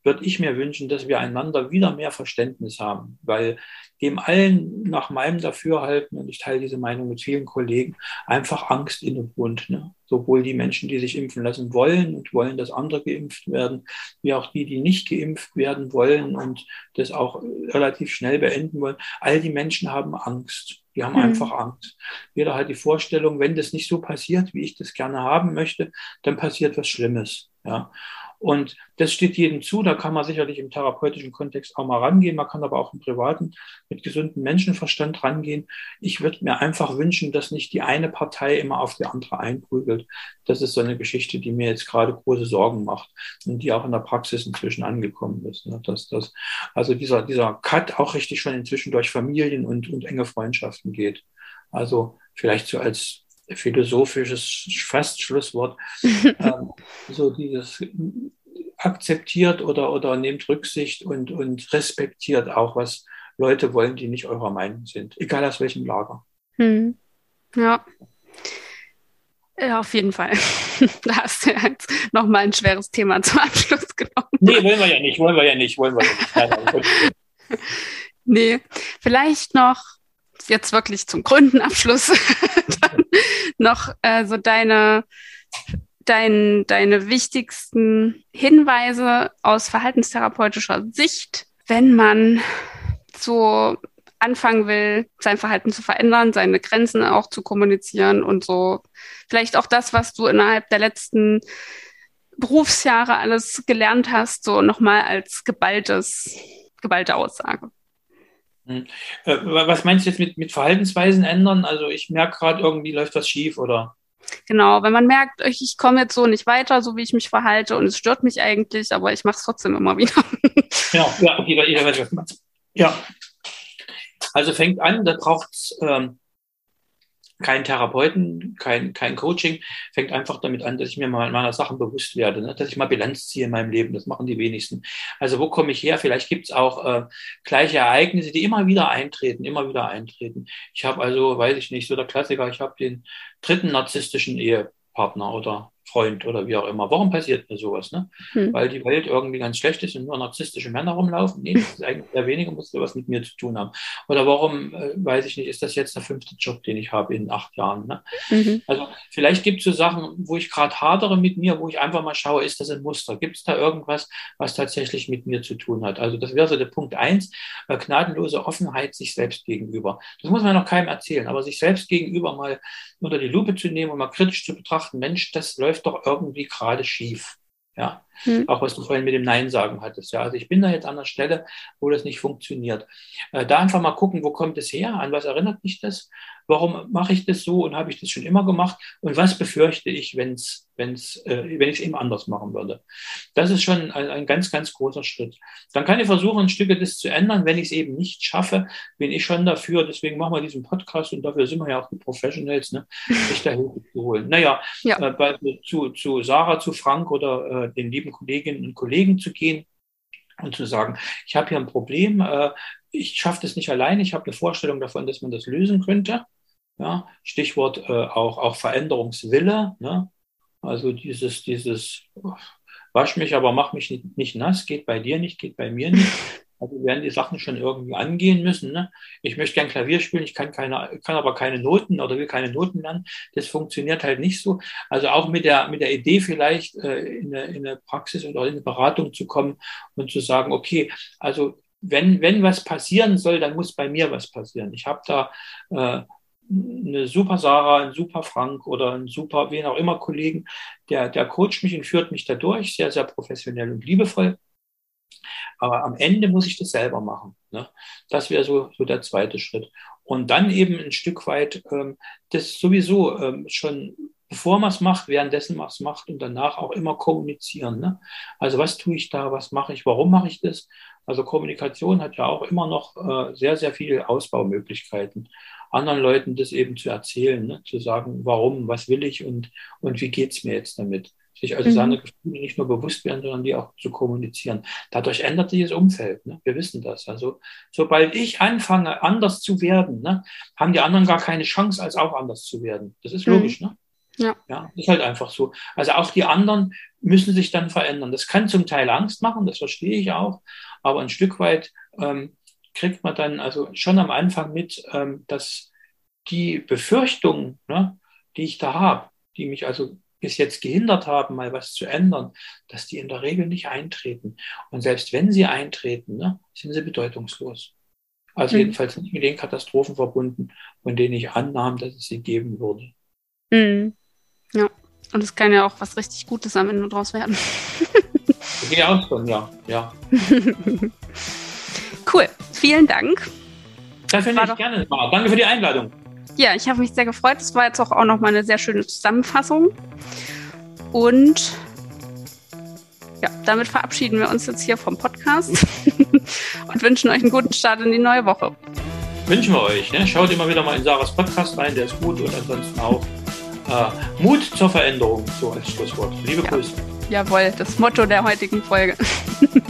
S2: würde ich mir wünschen, dass wir einander wieder mehr Verständnis haben, weil dem allen nach meinem Dafürhalten, und ich teile diese Meinung mit vielen Kollegen, einfach Angst innewohnt. Ne? Sowohl die Menschen, die sich impfen lassen wollen und wollen, dass andere geimpft werden, wie auch die, die nicht geimpft werden wollen und das auch relativ schnell beenden wollen. All die Menschen haben Angst. Die haben mhm. einfach Angst. Jeder hat die Vorstellung, wenn das nicht so passiert, wie ich das gerne haben möchte, dann passiert was Schlimmes. Ja. Und das steht jedem zu. Da kann man sicherlich im therapeutischen Kontext auch mal rangehen. Man kann aber auch im privaten mit gesundem Menschenverstand rangehen. Ich würde mir einfach wünschen, dass nicht die eine Partei immer auf die andere einprügelt. Das ist so eine Geschichte, die mir jetzt gerade große Sorgen macht und die auch in der Praxis inzwischen angekommen ist. Ne? Dass das, also dieser, dieser Cut auch richtig schon inzwischen durch Familien und, und enge Freundschaften geht. Also vielleicht so als philosophisches Fastschlusswort, [LAUGHS] ähm, so dieses akzeptiert oder, oder nehmt Rücksicht und, und respektiert auch, was Leute wollen, die nicht eurer Meinung sind, egal aus welchem Lager. Hm.
S1: Ja. Ja, auf jeden Fall. [LAUGHS] da hast du jetzt nochmal ein schweres Thema zum Abschluss genommen.
S2: Nee, wollen wir ja nicht, wollen wir ja nicht, wollen wir ja nicht. [LAUGHS]
S1: nee, vielleicht noch jetzt wirklich zum Gründenabschluss [LAUGHS] noch äh, so deine, dein, deine wichtigsten Hinweise aus verhaltenstherapeutischer Sicht, wenn man so anfangen will, sein Verhalten zu verändern, seine Grenzen auch zu kommunizieren und so vielleicht auch das, was du innerhalb der letzten Berufsjahre alles gelernt hast, so nochmal als geballtes, geballte Aussage.
S2: Hm. Äh, was meinst du jetzt mit, mit Verhaltensweisen ändern? Also ich merke gerade, irgendwie läuft was schief, oder?
S1: Genau, wenn man merkt, ich komme jetzt so nicht weiter, so wie ich mich verhalte und es stört mich eigentlich, aber ich mache es trotzdem immer wieder.
S2: Genau, [LAUGHS] ja, jeder, jeder weiß, was man Ja. Also fängt an, da braucht es ähm, kein Therapeuten, kein, kein Coaching, fängt einfach damit an, dass ich mir mal meiner Sachen bewusst werde, ne? dass ich mal Bilanz ziehe in meinem Leben. Das machen die wenigsten. Also wo komme ich her? Vielleicht gibt es auch äh, gleiche Ereignisse, die immer wieder eintreten, immer wieder eintreten. Ich habe also, weiß ich nicht, so der Klassiker, ich habe den dritten narzisstischen Ehepartner oder Freund oder wie auch immer. Warum passiert mir sowas? Ne? Hm. Weil die Welt irgendwie ganz schlecht ist und nur narzisstische Männer rumlaufen? Nee, das ist eigentlich eher weniger, muss was mit mir zu tun haben. Oder warum, äh, weiß ich nicht, ist das jetzt der fünfte Job, den ich habe in acht Jahren? Ne? Mhm. Also vielleicht gibt es so Sachen, wo ich gerade hadere mit mir, wo ich einfach mal schaue, ist das ein Muster? Gibt es da irgendwas, was tatsächlich mit mir zu tun hat? Also das wäre so der Punkt eins, äh, gnadenlose Offenheit sich selbst gegenüber. Das muss man noch keinem erzählen, aber sich selbst gegenüber mal unter die Lupe zu nehmen und mal kritisch zu betrachten, Mensch, das läuft doch irgendwie gerade schief. Ja. Hm. Auch was du vorhin mit dem Nein sagen hattest. Ja, also ich bin da jetzt an der Stelle, wo das nicht funktioniert. Äh, da einfach mal gucken, wo kommt es her? An was erinnert mich das? Warum mache ich das so und habe ich das schon immer gemacht? Und was befürchte ich, wenn's, wenn's, äh, wenn ich es eben anders machen würde? Das ist schon ein, ein, ganz, ganz großer Schritt. Dann kann ich versuchen, ein Stück das zu ändern. Wenn ich es eben nicht schaffe, bin ich schon dafür. Deswegen machen wir diesen Podcast und dafür sind wir ja auch die Professionals, ne, [LAUGHS] sich da Hilfe zu holen. Naja, ja. äh, bei, zu, zu Sarah, zu Frank oder äh, den lieben Kolleginnen und Kollegen zu gehen und zu sagen, ich habe hier ein Problem, äh, ich schaffe das nicht alleine, ich habe eine Vorstellung davon, dass man das lösen könnte. Ja, Stichwort äh, auch, auch Veränderungswille. Ne? Also dieses, dieses wasch mich, aber mach mich nicht, nicht nass, geht bei dir nicht, geht bei mir nicht. Also wir werden die Sachen schon irgendwie angehen müssen. Ne? Ich möchte gern Klavier spielen, ich kann, keine, kann aber keine Noten oder will keine Noten lernen. Das funktioniert halt nicht so. Also auch mit der, mit der Idee vielleicht äh, in, eine, in eine Praxis oder in eine Beratung zu kommen und zu sagen, okay, also wenn, wenn was passieren soll, dann muss bei mir was passieren. Ich habe da äh, eine super Sarah, ein super Frank oder ein super, wen auch immer Kollegen, der, der coacht mich und führt mich da durch, sehr, sehr professionell und liebevoll. Aber am Ende muss ich das selber machen. Ne? Das wäre so, so der zweite Schritt. Und dann eben ein Stück weit ähm, das sowieso ähm, schon, bevor man es macht, währenddessen man es macht und danach auch immer kommunizieren. Ne? Also was tue ich da, was mache ich, warum mache ich das? Also Kommunikation hat ja auch immer noch äh, sehr, sehr viele Ausbaumöglichkeiten anderen Leuten das eben zu erzählen, ne? zu sagen, warum, was will ich und, und wie geht's mir jetzt damit. Sich also mhm. seine Gefühle nicht nur bewusst werden, sondern die auch zu kommunizieren. Dadurch ändert sich das Umfeld. Ne? Wir wissen das. Also sobald ich anfange, anders zu werden, ne, haben die anderen gar keine Chance, als auch anders zu werden. Das ist logisch, mhm. ne? Ja. ja, ist halt einfach so. Also auch die anderen müssen sich dann verändern. Das kann zum Teil Angst machen, das verstehe ich auch, aber ein Stück weit ähm, kriegt man dann also schon am Anfang mit, ähm, dass die Befürchtungen, ne, die ich da habe, die mich also bis jetzt gehindert haben, mal was zu ändern, dass die in der Regel nicht eintreten. Und selbst wenn sie eintreten, ne, sind sie bedeutungslos. Also mhm. jedenfalls nicht mit den Katastrophen verbunden, von denen ich annahm, dass es sie geben würde.
S1: Mhm. Ja, und es kann ja auch was richtig Gutes am Ende draus werden. [LAUGHS]
S2: ja, auch schon, ja. ja. [LAUGHS]
S1: cool, vielen Dank.
S2: Das finde ich gerne. Danke für die Einladung.
S1: Ja, ich habe mich sehr gefreut. Das war jetzt auch, auch noch mal eine sehr schöne Zusammenfassung. Und ja, damit verabschieden wir uns jetzt hier vom Podcast [LAUGHS] und wünschen euch einen guten Start in die neue Woche.
S2: Wünschen wir euch. Ne? Schaut immer wieder mal in Sarahs Podcast rein, der ist gut und ansonsten auch äh, Mut zur Veränderung, so als Schlusswort. Liebe ja. Grüße.
S1: Jawohl, das Motto der heutigen Folge. [LAUGHS]